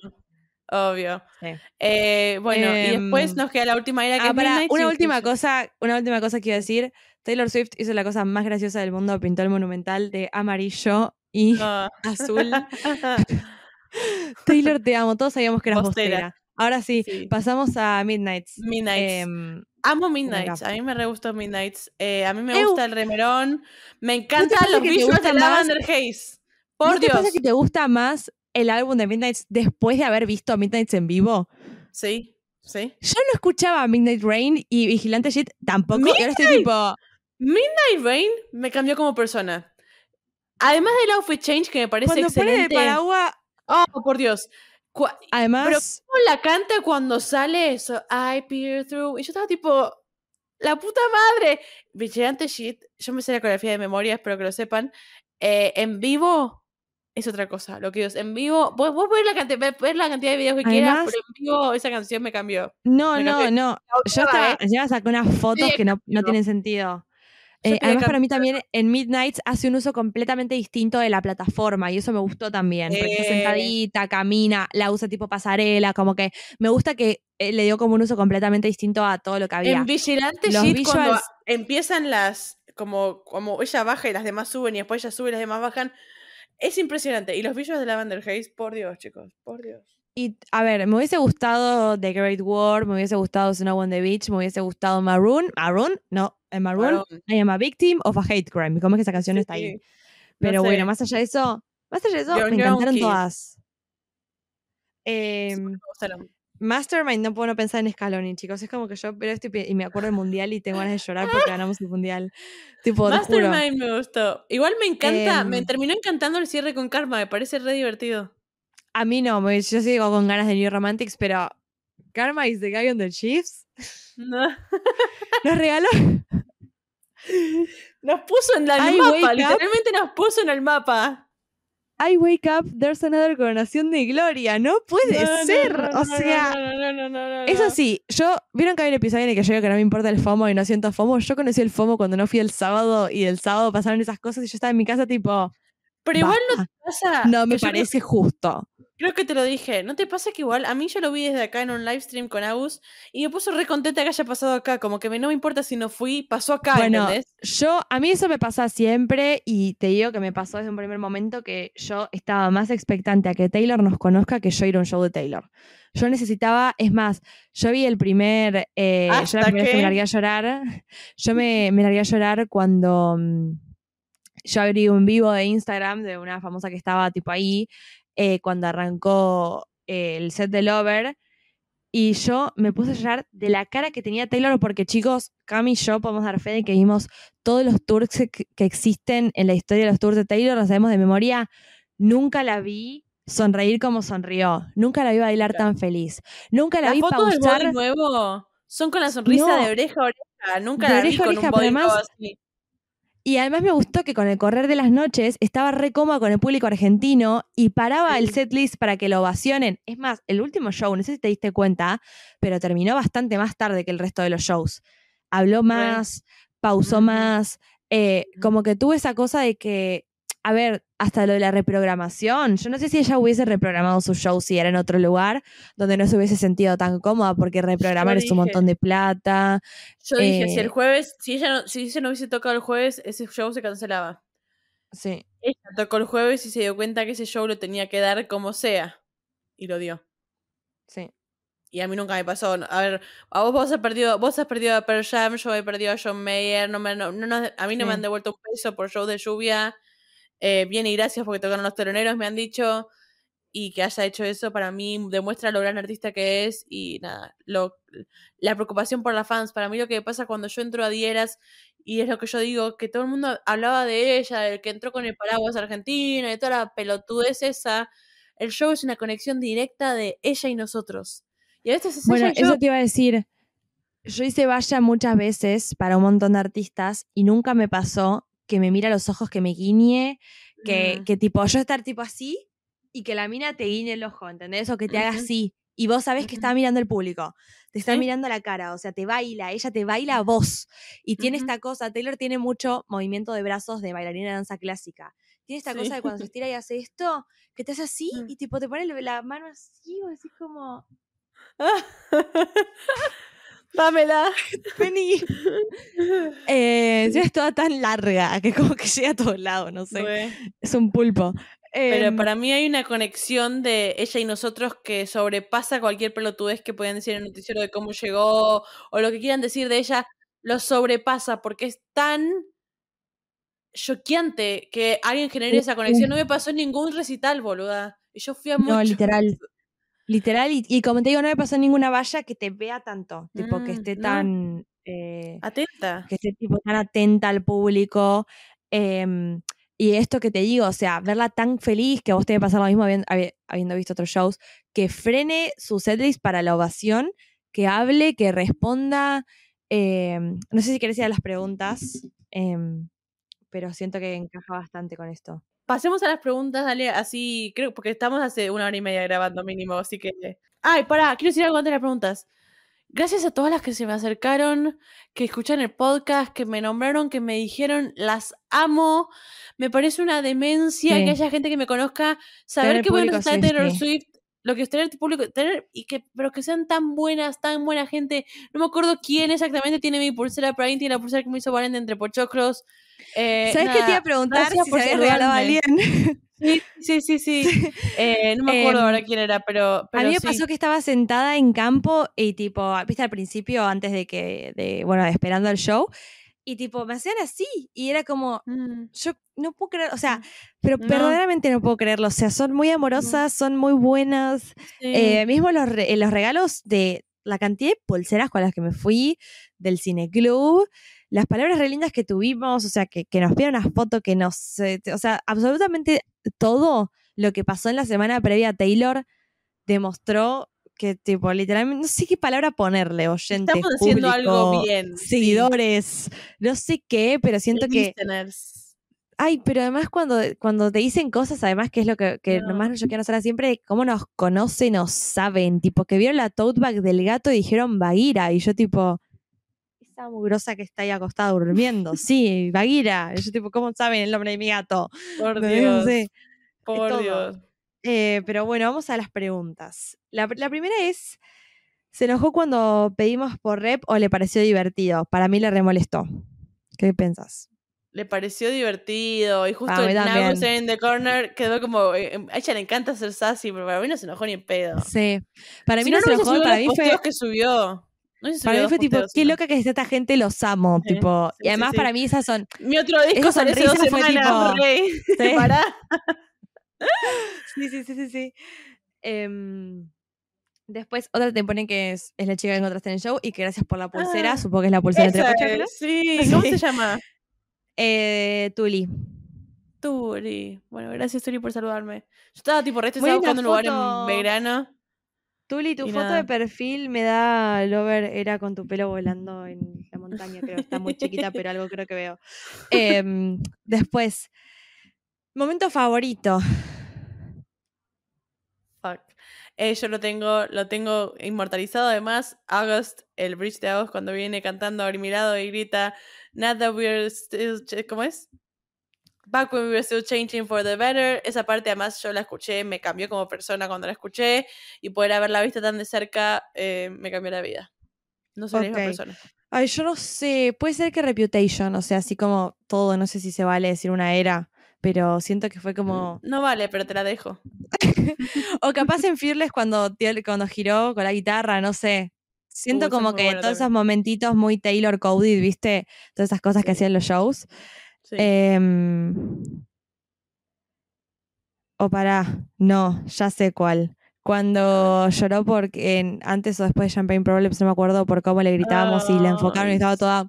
obvio. Sí. Eh, bueno, y después Em, nos queda la última era que Ah, para, una última cosa, una última cosa que iba a decir. Taylor Swift hizo la cosa más graciosa del mundo, pintó el monumental de amarillo y Ah. azul. Taylor, te amo. Todos sabíamos que eras bostera. Ahora sí, Sí. pasamos a Midnights. Midnights. Em, Amo Midnights, a mí me re gustó Midnights. Eh, a mí me gusta el remerón. Me encantan los visuals de Lavender Haze. ¿No Por te Dios. pasa que te gusta más el álbum de Midnights después de haber visto Midnights en vivo? Sí, sí. Yo no escuchaba Midnight Rain y Vigilante Shit tampoco. Y ahora estoy tipo. Midnight Rain me cambió como persona. Además del outfit change que me parece Cuando pone el excelente. paraguas. Oh, por Dios. Cu- Además, ¿Cómo la canta cuando sale eso? I peer through. Y yo estaba tipo, la puta madre. Vigilante shit. Yo me sé la coreografía de memoria, espero que lo sepan. Eh, en vivo es otra cosa. Lo que es, en vivo, vos, vos ver, la cantidad, ver la cantidad de videos que quieras, pero en vivo esa canción me cambió. no, me no, cambió. no. Yo estaba, ya saqué unas fotos que no, no tienen sentido. Eh, además, para mí también en Midnights hace un uso completamente distinto de la plataforma y eso me gustó también. Porque está Eh. sentadita, camina, la usa tipo pasarela, como que me gusta que eh, le dio como un uso completamente distinto a todo lo que había. En Vigilante Los cuando visuals- empiezan las. Como, como ella baja y las demás suben y después ella sube y las demás bajan. Es impresionante. Y los visuals de Lavender Haze, por Dios, chicos, por Dios. Y a ver, me hubiese gustado The Great War, me hubiese gustado Snow on the Beach, me hubiese gustado Maroon. Maroon, no, en Maroon, Maroon. I am a victim of a hate crime. ¿Cómo es que esa canción Sí, está ahí? sí. Pero No sé. bueno, más allá de eso, más allá de eso, me encantaron todas. Sí, Em, me gustaron. Mastermind no puedo no pensar en Scaloni, chicos. Es como que yo pero esto y me acuerdo del mundial y tengo ganas de llorar porque ganamos el mundial. Tipo, juro. Mastermind me gustó. Igual me encanta, me Em. terminó encantando el cierre con Karma, me parece re divertido. A mí no, me- yo sigo con ganas de New Romantics, pero Karma is the guy on the Chiefs. No. Nos regaló. Nos puso en la- el I wake mapa, literalmente nos puso en el mapa. I wake up, there's another coronación de gloria. No puede No, ser. no, o no, sea, no, no, no, no, no, eso sí, yo. ¿Vieron que hay un episodio en el que yo digo que no me importa el FOMO y no siento FOMO? Yo conocí el FOMO cuando no fui el sábado y el sábado pasaron esas cosas y yo estaba en mi casa tipo. Pero igual no te pasa. No me parece justo. Creo que te lo dije. ¿No te pasa que igual a mí yo lo vi desde acá en un live stream con Agus y me puso re contenta que haya pasado acá? Como que me, no me importa si no fui, pasó acá, Bueno, ¿entendés? Yo, a mí eso me pasa siempre y te digo que me pasó desde un primer momento que yo estaba más expectante a que Taylor nos conozca que yo ir a un show de Taylor. Yo necesitaba, es más, yo vi el primer, eh, yo ¿Hasta la primera vez que me largué a llorar, yo me, me largué a llorar cuando mm, yo abrí un vivo de Instagram de una famosa que estaba tipo ahí, eh, cuando arrancó eh, el set de Lover. Y yo me puse a llorar de la cara que tenía Taylor, porque chicos, Cami y yo podemos dar fe de que vimos todos los tours que, que existen en la historia de los tours de Taylor, los sabemos de memoria. Nunca la vi sonreír como sonrió. Nunca la vi bailar tan feliz. Nunca la vi fotos del pausar. body nuevo son con la sonrisa No. de oreja a oreja. Nunca De la vi oreja con oreja, un pero además- así. Y además me gustó que con el correr de las noches estaba re cómoda con el público argentino y paraba el setlist para que lo ovacionen. Es más, el último show, no sé si te diste cuenta, pero terminó bastante más tarde que el resto de los shows. Habló más, pausó más, eh, como que tuvo esa cosa de que, a ver, hasta lo de la reprogramación. Yo no sé si ella hubiese reprogramado su show si era en otro lugar donde no se hubiese sentido tan cómoda porque reprogramar es un montón de plata. Yo dije, si eh, el jueves, si ella no, si ella no hubiese tocado el jueves, ese show se cancelaba. Sí. Ella tocó el jueves y se dio cuenta que ese show lo tenía que dar como sea. Y lo dio. Sí. Y a mí nunca me pasó. A ver, a vos, vos has perdido, vos has perdido a Pearl Jam, yo he perdido a John Mayer, no me, no, no a mí no me han devuelto un peso por show de lluvia. Eh, bien y gracias porque tocaron los teloneros, me han dicho. Y que haya hecho eso para mí demuestra lo gran artista que es. Y nada, lo, la preocupación por las fans. Para mí lo que pasa cuando yo entro a Dieras, y es lo que yo digo, que todo el mundo hablaba de ella, del que entró con el paraguas argentino, de toda la pelotudez esa. El show es una conexión directa de ella y nosotros. Y a veces es Bueno, ella y yo. eso te iba a decir. Yo hice valla muchas veces para un montón de artistas y nunca me pasó que me mira a los ojos, que me guiñe, que, Mm. que tipo yo estar tipo así y que la mina te guiñe el ojo, ¿entendés? O que te haga así. Y vos sabés que está mirando el público, te está Sí. mirando la cara, o sea, te baila, ella te baila a vos. Y tiene esta cosa, Taylor tiene mucho movimiento de brazos de bailarina de danza clásica. Tiene esta Sí. cosa de cuando se estira y hace esto, que te hace así Mm. y tipo te pone la mano así, o así como, Dámela. vení. Eh, encima es toda tan larga que como que llega a todos lados, no sé. Es un pulpo. Pero Em, para mí hay una conexión de ella y nosotros que sobrepasa cualquier pelotudez que puedan decir en el noticiero de cómo llegó o lo que quieran decir de ella, lo sobrepasa porque es tan choqueante que alguien genere esa conexión. No me pasó ningún recital, boluda. Y yo fui a No, muchos. literal. Literal, y, y como te digo, no me pasó ninguna valla que te vea tanto, tipo que Mm, esté no. tan, eh, Atenta. que esté tipo tan atenta al público. em, y esto que te digo, o sea, verla tan feliz que a vos te debe pasar lo mismo habiendo, habi- habiendo visto otros shows, que frene su setlist para la ovación, que hable, que responda. em, no sé si querés ir a las preguntas, em, pero siento que encaja bastante con esto. Pasemos a las preguntas, dale, así, creo, porque estamos hace una hora y media grabando mínimo, así que... Ay, pará, quiero decir algo antes de las preguntas. Gracias a todas las que se me acercaron, que escuchan el podcast, que me nombraron, que me dijeron, las amo. Me parece una demencia Sí. que haya gente que me conozca, saber que necesitar de Taylor. Swift, lo que es tener público, tener, y que, pero que sean tan buenas, tan buena gente. No me acuerdo quién exactamente tiene mi pulsera, pero alguien tiene la pulsera que me hizo Valen de entre pochoclos. Eh, ¿Sabes qué te iba a preguntar si por se había regalado a alguien? Sí, sí, sí, sí. Eh, no me acuerdo Em, ahora quién era, pero, pero a mí me sí. pasó que estaba sentada en campo y tipo, viste al principio, antes de que, de, bueno, esperando el show, y tipo, me hacían así, y era como, Mm, yo no puedo creer, o sea, pero No. verdaderamente no puedo creerlo, o sea, son muy amorosas, son muy buenas, sí. eh, mismo los, re- los regalos de la cantidad de pulseras con las que me fui del cineclub, las palabras re lindas que tuvimos, o sea, que, que nos pidieron una foto, que nos, eh, o sea, absolutamente todo lo que pasó en la semana previa a Taylor demostró que, tipo, literalmente, no sé qué palabra ponerle, oyentes, Estamos haciendo algo bien. sí. seguidores, no sé qué, pero siento que Listeners. Ay, pero además cuando, cuando te dicen cosas, además que es lo que, que No. nomás yo quiero hacer siempre, cómo nos conocen o saben, tipo que vieron la tote bag del gato y dijeron Bagira, y yo tipo, esa mugrosa que está ahí acostada durmiendo. Sí, Bagheera. Yo tipo, ¿cómo saben el nombre de mi gato? Por No Dios. sé. Por. Dios. Eh, pero bueno, vamos a las preguntas. La, la primera es, ¿se enojó cuando pedimos por rep o le pareció divertido? Para mí le remolestó. ¿Qué pensás? Le pareció divertido y justo el. Nagus in the corner quedó como. eh, A ella le encanta ser sassy, pero para mí no se enojó ni en pedo. Sí. Para mí Si no, no, se enojó, para mí fue... que subió. No Para mí fue tipo, posteos, qué loca que esté esta gente, los amo. Sí, Tipo, sí, y además sí, para mí esas son. Mi otro disco Esa sale hace dos sonrisa fue tipo- rey. Pará. Sí, sí, sí, sí, sí. Em, después, otra te pone que es, es la chica que encontraste en el show y que gracias por la pulsera. Ah, supongo que es la pulsera entre Esa Pachacra. es, sí. ¿Cómo se llama? Eh, Tuli. Turi. Bueno, gracias Turi por saludarme. Yo estaba tipo re Muy estresada linda buscando un lugar foto. en Belgrano. Tuli, tu Y foto nada. de perfil me da Lover, era con tu pelo volando en la montaña, creo. Está muy chiquita, pero algo creo que veo. Em, después, momento favorito. Fuck. Eh, yo lo tengo, lo tengo inmortalizado además. August, el bridge de August, cuando viene cantando a mi lado y grita, Not that we're still, ¿cómo es? Back when we were still changing for the better. Esa parte además yo la escuché, me cambió como persona cuando la escuché y poder haberla visto tan de cerca eh, me cambió la vida. No soy la misma persona. Ay, yo no sé, puede ser que Reputation, o sea, así como todo, no sé si se vale decir una era, pero siento que fue como... No vale, pero te la dejo. O capaz en Fearless cuando, cuando giró con la guitarra, no sé. Siento Uh, como que todos esos momentitos muy Taylor coded, ¿viste? Todas esas cosas que hacían los shows. Sí. Em, o para, no, ya sé cuál. Cuando lloró porque en- antes o después de Champagne Problems, no me acuerdo por cómo le gritábamos y la enfocaron y estaba toda.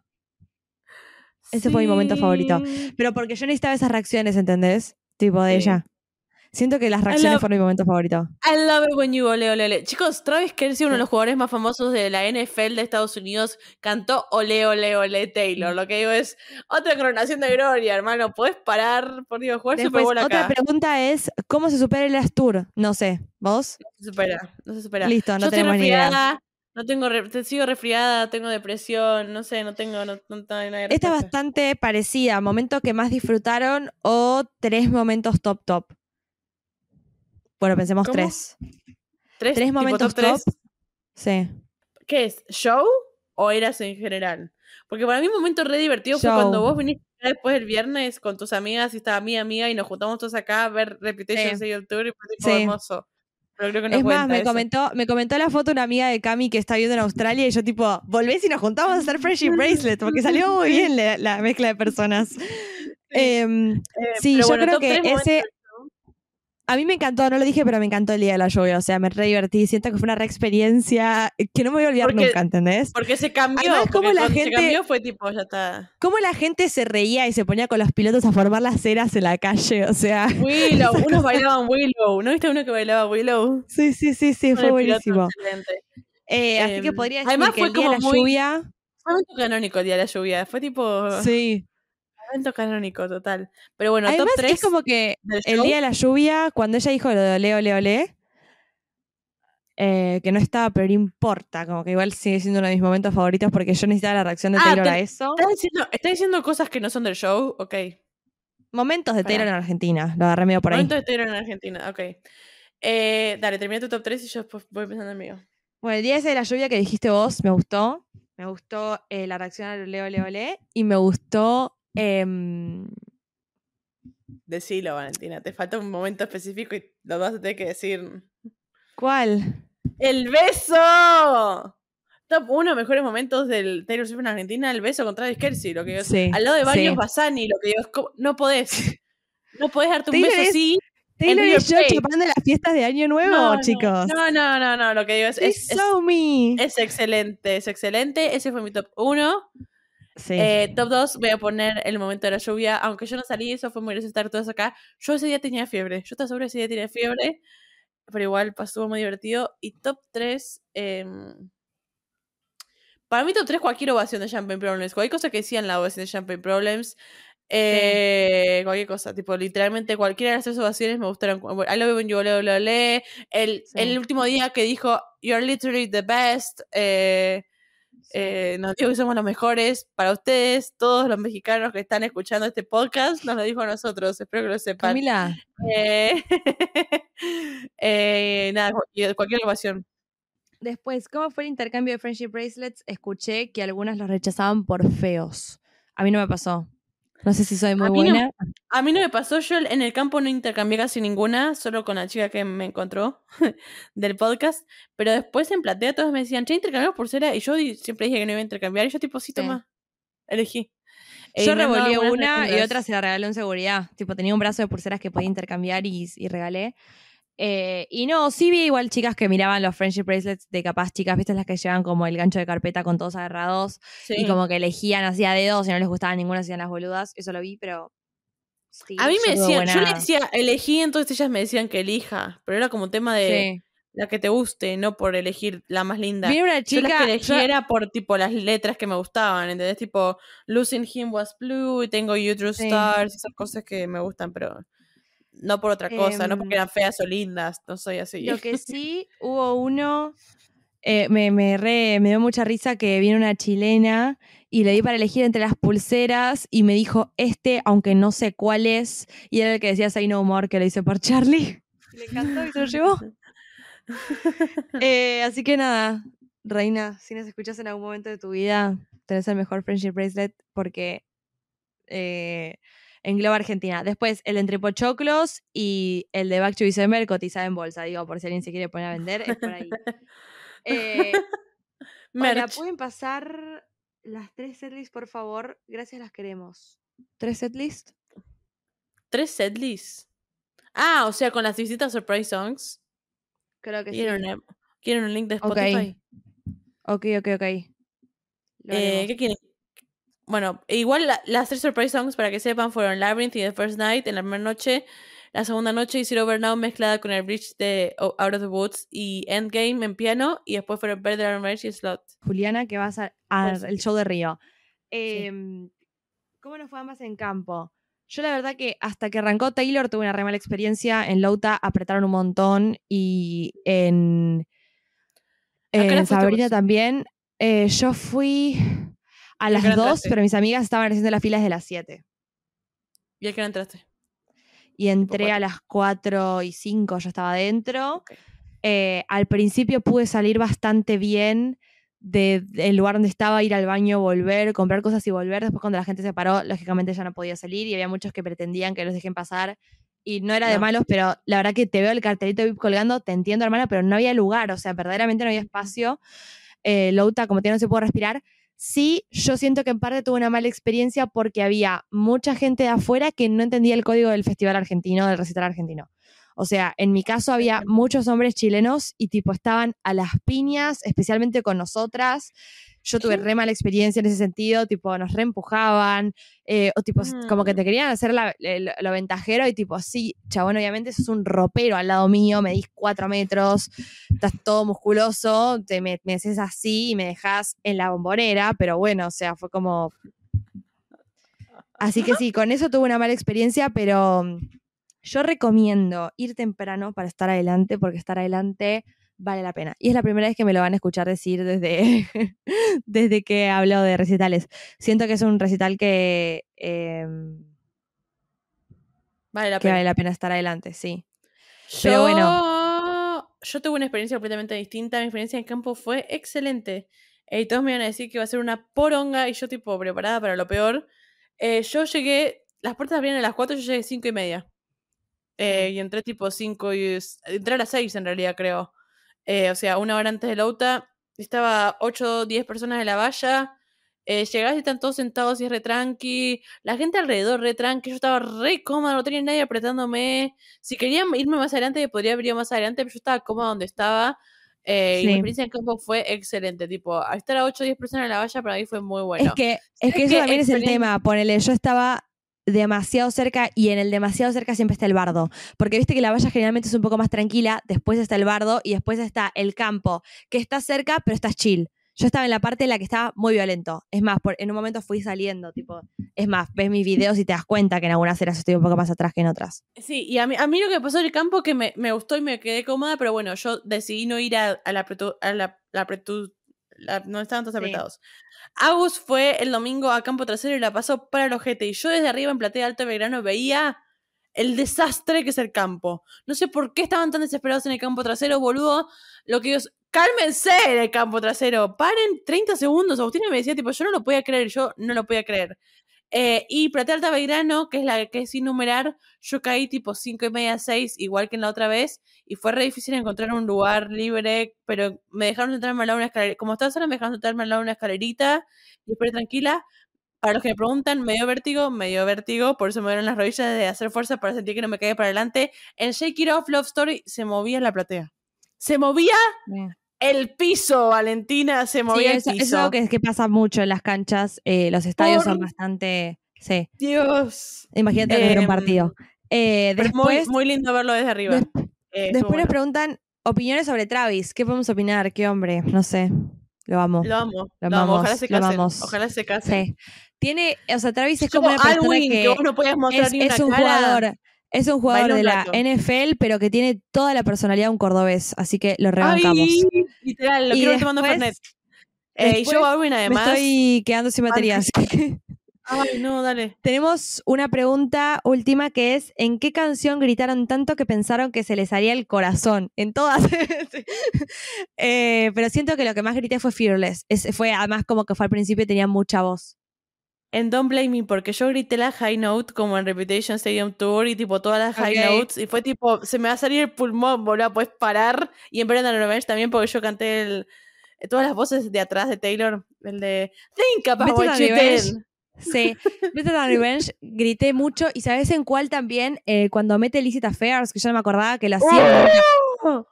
Ese fue mi momento favorito. Pero porque yo necesitaba esas reacciones, ¿entendés? Tipo de Sí. ella. Siento que las reacciones love- fueron mi momento favorito. I love it when you ole ole ole. Chicos, Travis Kelsey, uno de los jugadores más famosos de la NFL de Estados Unidos, cantó ole ole ole Taylor. Lo que digo es otra coronación de gloria, hermano. ¿Puedes parar? Por Dios, jugar Super Después, Bowl otra pregunta es: ¿cómo se supera el Last Tour? No sé. ¿Vos? No se supera, no se supera. Listo, no Yo tenemos ni idea. No tengo, re- te sigo resfriada, tengo depresión, no sé, no tengo, no, no de Esta es bastante parecida. ¿Momento que más disfrutaron o tres momentos top top? Bueno, pensemos ¿Cómo? tres. ¿Tres, Tres momentos top tres? top. Sí. ¿Qué es? ¿Show o eras en general? Porque para mí un momento re divertido fue cuando Show. vos viniste después el viernes con tus amigas y estaba mi amiga y nos juntamos todos acá a ver Reputation Sí. Serial Tour y fue Sí. hermoso. Pero creo que no es más, me eso. comentó, me comentó la foto una amiga de Cami que está viendo en Australia y yo tipo, volvés y nos juntamos a hacer Friendship Bracelet, porque salió muy bien la, la mezcla de personas. Em, Eh, sí, yo bueno, creo que ese-. A mí me encantó, no lo dije, pero me encantó el día de la lluvia, o sea, me re divertí, siento que fue una re experiencia que no me voy a olvidar Porque- nunca, ¿entendés? Porque se cambió. Además, cómo la gente- se cambió fue tipo, ya está. Cómo la gente se reía y se ponía con los pilotos a formar las ceras en la calle, o sea, Willow, unos bailaban Willow. ¿No viste uno que bailaba Willow? sí, sí, sí, sí, fue buenísimo. excelente. Eh, así que Em, podría decir además que fue el día de la como muy- lluvia, Fue un momento canónico el día de la lluvia. Fue tipo. sí. Evento canónico, total. Pero bueno, Además, top 3 es como que el día de la lluvia, cuando ella dijo lo de ole, ole, ole, eh, que no estaba, pero no importa, como que igual sigue siendo uno de mis momentos favoritos porque yo necesitaba la reacción de Ah, Taylor te- a eso. ¿Estás diciendo, estás diciendo cosas que no son del show? Ok. Momentos de Pará. Taylor en Argentina, lo agarré medio por ahí. Momento de Taylor en Argentina, ok. Eh, dale, termina tu top 3 y yo después voy pensando en mío. Bueno, el día ese de la lluvia que dijiste vos, me gustó. Me gustó eh, la reacción al ole, ole, ole. Y me gustó. Em, Decilo, Valentina. Te falta un momento específico y lo vas a tener que decir. ¿Cuál? ¡El beso! Top 1 mejores momentos del Taylor Swift en Argentina, el beso contra Travis lo que yo Sí, Al lado de varios sí. Basani, lo que digo es como- no podés. No podés darte un beso es- así. Taylor y yo chapando las fiestas de Año Nuevo, No, no, chicos. No, no, no, no, lo que digo es, es, es- saw me. es excelente, es excelente. Ese fue mi top 1. Sí. Eh, top 2, voy a poner el momento de la lluvia. Aunque yo no salí, eso fue muy gracioso estar todos acá. Yo ese día tenía fiebre. Yo segura que ese día tenía fiebre. Pero igual pasó muy divertido. Y top 3. para mí, top 3, cualquier ovación de Champagne Problems. Cualquier cosa que decían la ovación de Champagne Problems. eh, Cualquier cosa, tipo, literalmente cualquiera de las tres ovaciones me gustaron. I love when you ole, ole. El, Sí. el último día que dijo, You're literally the best. Eh, Eh, nos dijo que somos los mejores para ustedes, todos los mexicanos que están escuchando este podcast, nos lo dijo a nosotros, espero que lo sepan. Camila, Eh, eh, nada, cu- cualquier ocasión. después, ¿cómo fue el intercambio de friendship bracelets? Escuché que algunas los rechazaban por feos. A mí no me pasó. No sé si soy muy A no. buena. A mí no me pasó, yo en el campo no intercambié casi ninguna, solo con la chica que me encontró del podcast, pero después en platea todos me decían, che, intercambiamos pulsera, y yo siempre dije que no iba a intercambiar, y yo tipo, sí, Sí. toma, elegí. Yo revolví una y otra se la regaló en seguridad. Tipo, tenía un brazo de pulseras que podía intercambiar y, y regalé. Eh, y no, sí vi igual chicas que miraban los friendship bracelets de capaz chicas, viste las que llevan como el gancho de carpeta con todos agarrados Sí. y como que elegían así a dedos y no les gustaba ninguna, hacían las boludas. Eso lo vi, pero. sí, A mí me decían, yo le decía, elegí, entonces ellas me decían que elija, pero era como un tema de Sí. la que te guste, no por elegir la más linda. Vi una Yo las chica. que elegí yo- era por tipo las letras que me gustaban, ¿entendés? Tipo, Losing Him Was Blue y tengo You True Sí. Stars, esas cosas que me gustan, pero no por otra cosa, no porque Em, eran feas o lindas, no soy así. Lo que sí, hubo uno, eh, me, me, re- me dio mucha risa que vino una chilena y le di para elegir entre las pulseras y me dijo este, aunque no sé cuál es, y era el que decía Say No More, que lo hice por Charlie. Le encantó y se lo llevó. Eh, así que nada, Reina, si nos escuchas en algún momento de tu vida, tenés el mejor friendship bracelet porque eh, engloba Argentina. Después, el de entre Pochoclos y el de Back to December cotizado en bolsa. Digo, por si alguien se quiere poner a vender, es por ahí. Eh. ¿pueden pasar las tres setlists, por favor? Gracias, las queremos. ¿Tres setlists? Tres setlists. Ah, o sea, con las distintas surprise songs. Creo que sí. ¿Quieren, un- ¿quieren un link de Ok. Spotify? Ok, ok, ok. Lo Eh. ¿Qué quieren? Bueno, igual la- las tres surprise songs, para que sepan, fueron Labyrinth y The First Night en la primera noche. La segunda noche hicieron Over Now mezclada con el bridge de Out of the Woods y Endgame en piano. Y después fueron Better and Mercy y Slot. Juliana, que vas a- Pues- al show de Río. Em, ¿Cómo nos fue ambas en campo? Yo la verdad que hasta que arrancó Taylor tuve una re mala experiencia. En Lauta apretaron un montón y en, en Sabrina también. Eh, yo fui a ¿Y a las qué hora 2, entraste? pero mis amigas estaban haciendo las filas de las 7. ¿Y a qué hora entraste? Y entré a las 4 y 5, yo estaba adentro. Ok. Eh, al principio pude salir bastante bien de- del lugar donde estaba, ir al baño, volver, comprar cosas y volver. Después cuando la gente se paró, lógicamente ya no podía salir y había muchos que pretendían que los dejen pasar. Y no era de malos, pero la verdad que te veo el cartelito VIP colgando, te entiendo hermana, pero no había lugar, o sea, verdaderamente no había espacio. Eh, Louta, como te no se pudo respirar. Sí, yo siento que en parte tuve una mala experiencia porque había mucha gente de afuera que no entendía el código del festival argentino, del recital argentino. O sea, en mi caso había muchos hombres chilenos y tipo estaban a las piñas, especialmente con nosotras. Yo tuve re mala experiencia en ese sentido, tipo nos reempujaban, eh, o tipo como que te Mm. querían hacer la- el- lo ventajero y tipo, sí, chabón, obviamente sos un ropero al lado mío, medís cuatro metros, estás todo musculoso, te me, me haces así y me dejas en la bombonera, pero bueno, o sea, fue como... Así que sí, con eso tuve una mala experiencia, pero mm, yo recomiendo ir temprano para estar adelante, porque estar adelante vale la pena. Y es la primera vez que me lo van a escuchar decir desde, desde que hablo de recitales. Siento que es un recital que, em, Vale la que pena. vale la pena estar adelante, sí. Yo, Pero bueno. yo tuve una experiencia completamente distinta. Mi experiencia en campo fue excelente. Eh, y todos me iban a decir que iba a ser una poronga y yo tipo preparada para lo peor. Eh, yo llegué, las puertas abrían a las 4, yo llegué 5 y media. Eh, y entré tipo 5 y... Entré a las 6 en realidad, creo. Eh, o sea, una hora antes de la UTA. Estaba 8 o 10 personas en la valla. Eh, llegás y están todos sentados y es re tranqui. La gente alrededor re tranqui. Yo estaba re cómoda, no tenía nadie apretándome. Si quería irme más adelante, podría haber ido más adelante, pero yo estaba cómoda donde estaba. Eh, Y mi experiencia en campo fue excelente. Tipo, estar a 8 o 10 personas en la valla para mí fue muy bueno. es que, es que Es eso también es el tema. Ponele, yo estaba demasiado cerca y en el demasiado cerca siempre está el bardo. Porque viste que la valla generalmente es un poco más tranquila, después está el bardo y después está el campo, que está cerca, pero estás chill. Yo estaba en la parte en la que estaba muy violento. Es más, por, en un momento fui saliendo, tipo, es más, ves mis videos y te das cuenta que en algunas eras estoy un poco más atrás que en otras. Sí, y a mí, a mí lo que pasó en el campo que me, me gustó y me quedé cómoda, pero bueno, yo decidí no ir a, la, a la, la- no estaban todos Sí. apretados. Agus fue el domingo a campo trasero y la pasó para el ojete. Y yo desde arriba en Platea Alto Belgrano veía el desastre que es el campo. No sé por qué estaban tan desesperados en el campo trasero, boludo. Lo que ellos. ¡Cálmense en el campo trasero! ¡Paren 30 segundos! Agustina me decía, tipo, yo no lo podía creer, yo no lo podía creer. Eh, y Platea Alta Belgrano, que es la que sin numerar, yo caí tipo 5 y media, 6, igual que en la otra vez, y fue re difícil encontrar un lugar libre, pero me dejaron sentarme al lado de una escalerita. Como estaba sola, me dejaron sentarme al lado de una escalerita y esperé tranquila. Para los que me preguntan, me dio vértigo, me dio vértigo, por eso me dieron las rodillas de hacer fuerza para sentir que no me caía para adelante. En Shake It Off Love Story se movía la platea. Se movía el piso, Valentina, se Sí, movía eso, el eso es piso. algo que, que pasa mucho en las canchas. eh, los estadios son bastante. Sí, Dios. imagínate ver un Em, partido. Eh, Pero es muy, después, muy lindo verlo desde arriba. des- Eh, después bueno. nos preguntan opiniones sobre Travis. ¿Qué podemos opinar? ¿Qué hombre? No sé. Lo amo. Lo amo, Lo lo, amo. amamos, Ojalá se lo casen. Ojalá se casen. Sí. Tiene, o sea, Travis es Como como una persona Alwyn, que, que vos no podías mostrar es, ni una es un cara. jugador, es un jugador de la. NFL, pero que tiene toda la personalidad de un cordobés, así que lo rebancamos. Ay, literal, lo Y quiero tomando Fernet. Eh, y yo, Me además. estoy quedando sin baterías. Ay, no, dale. Tenemos una pregunta última que es: ¿en qué canción gritaron tanto que pensaron que se les haría el corazón? En todas. Eh, pero siento que lo que más grité fue Fearless. Es- fue además como que fue al principio y tenía mucha voz. En Don't Blame Me, porque yo grité la high note como en Reputation Stadium Tour y tipo todas las high notes. Y fue tipo, se me va a salir el pulmón, boludo, puedes parar. Y en Brendan Revenge también, porque yo canté el, eh, todas las voces de atrás de Taylor. El de Think about what you did. Sí, Than Revenge grité mucho y sabes en cuál también Eh, cuando mete Illicit Affairs, que yo no me acordaba que lo hacía. ¡Oh!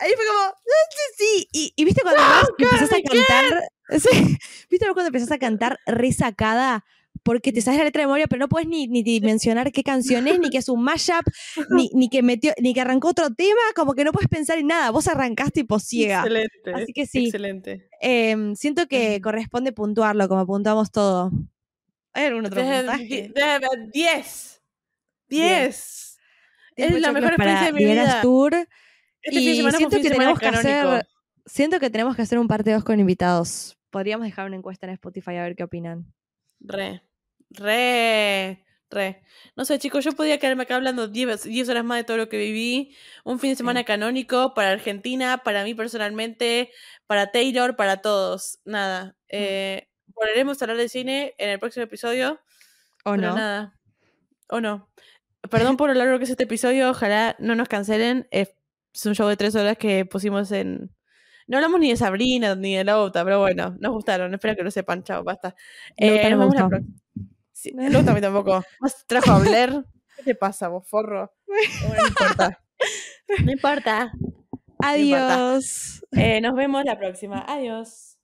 Ahí fue como, "Ah, sí, sí. Y, y viste cuando además empezás a cantar, sí, viste cuando empezás a cantar resacada porque te sabes la letra de memoria, pero no puedes ni, ni dimensionar qué canción es, ni que es un mashup, ni, ni que metió, ni que arrancó otro tema, como que no puedes pensar en nada. Vos arrancás tipo ciega. Excelente. Así que sí. Excelente. Em, siento que corresponde puntuarlo, como puntuamos todo. ¿Hay algún otro puntaje? de- de- 10. 10. Tiempo Es la mejor experiencia de mi vida. Tour. Este y siento que tenemos que hacer, siento que tenemos que hacer un parte 2 con invitados. Podríamos dejar una encuesta en Spotify a ver qué opinan. Re, re, re. No sé, chicos, yo podía quedarme acá hablando 10 10 horas más de todo lo que viví. Un fin de semana canónico para Argentina, para mí personalmente, para Taylor, para todos. Nada. Eh, volveremos a hablar de cine en el próximo episodio. ¿O no? nada. O no. Perdón por lo largo que es este episodio. Ojalá no nos cancelen. Es un show de tres horas que pusimos en. No hablamos ni de Sabrina ni de Lauta, pero bueno, nos gustaron. Espero que lo sepan. Chao, basta. Eh, no nos vemos la próxima. Sí, Lauta a mí tampoco. Más trajo a Blair. ¿Qué te pasa, vos, forro? Bueno, no importa. No importa. Adiós. Eh, nos vemos la próxima. Adiós.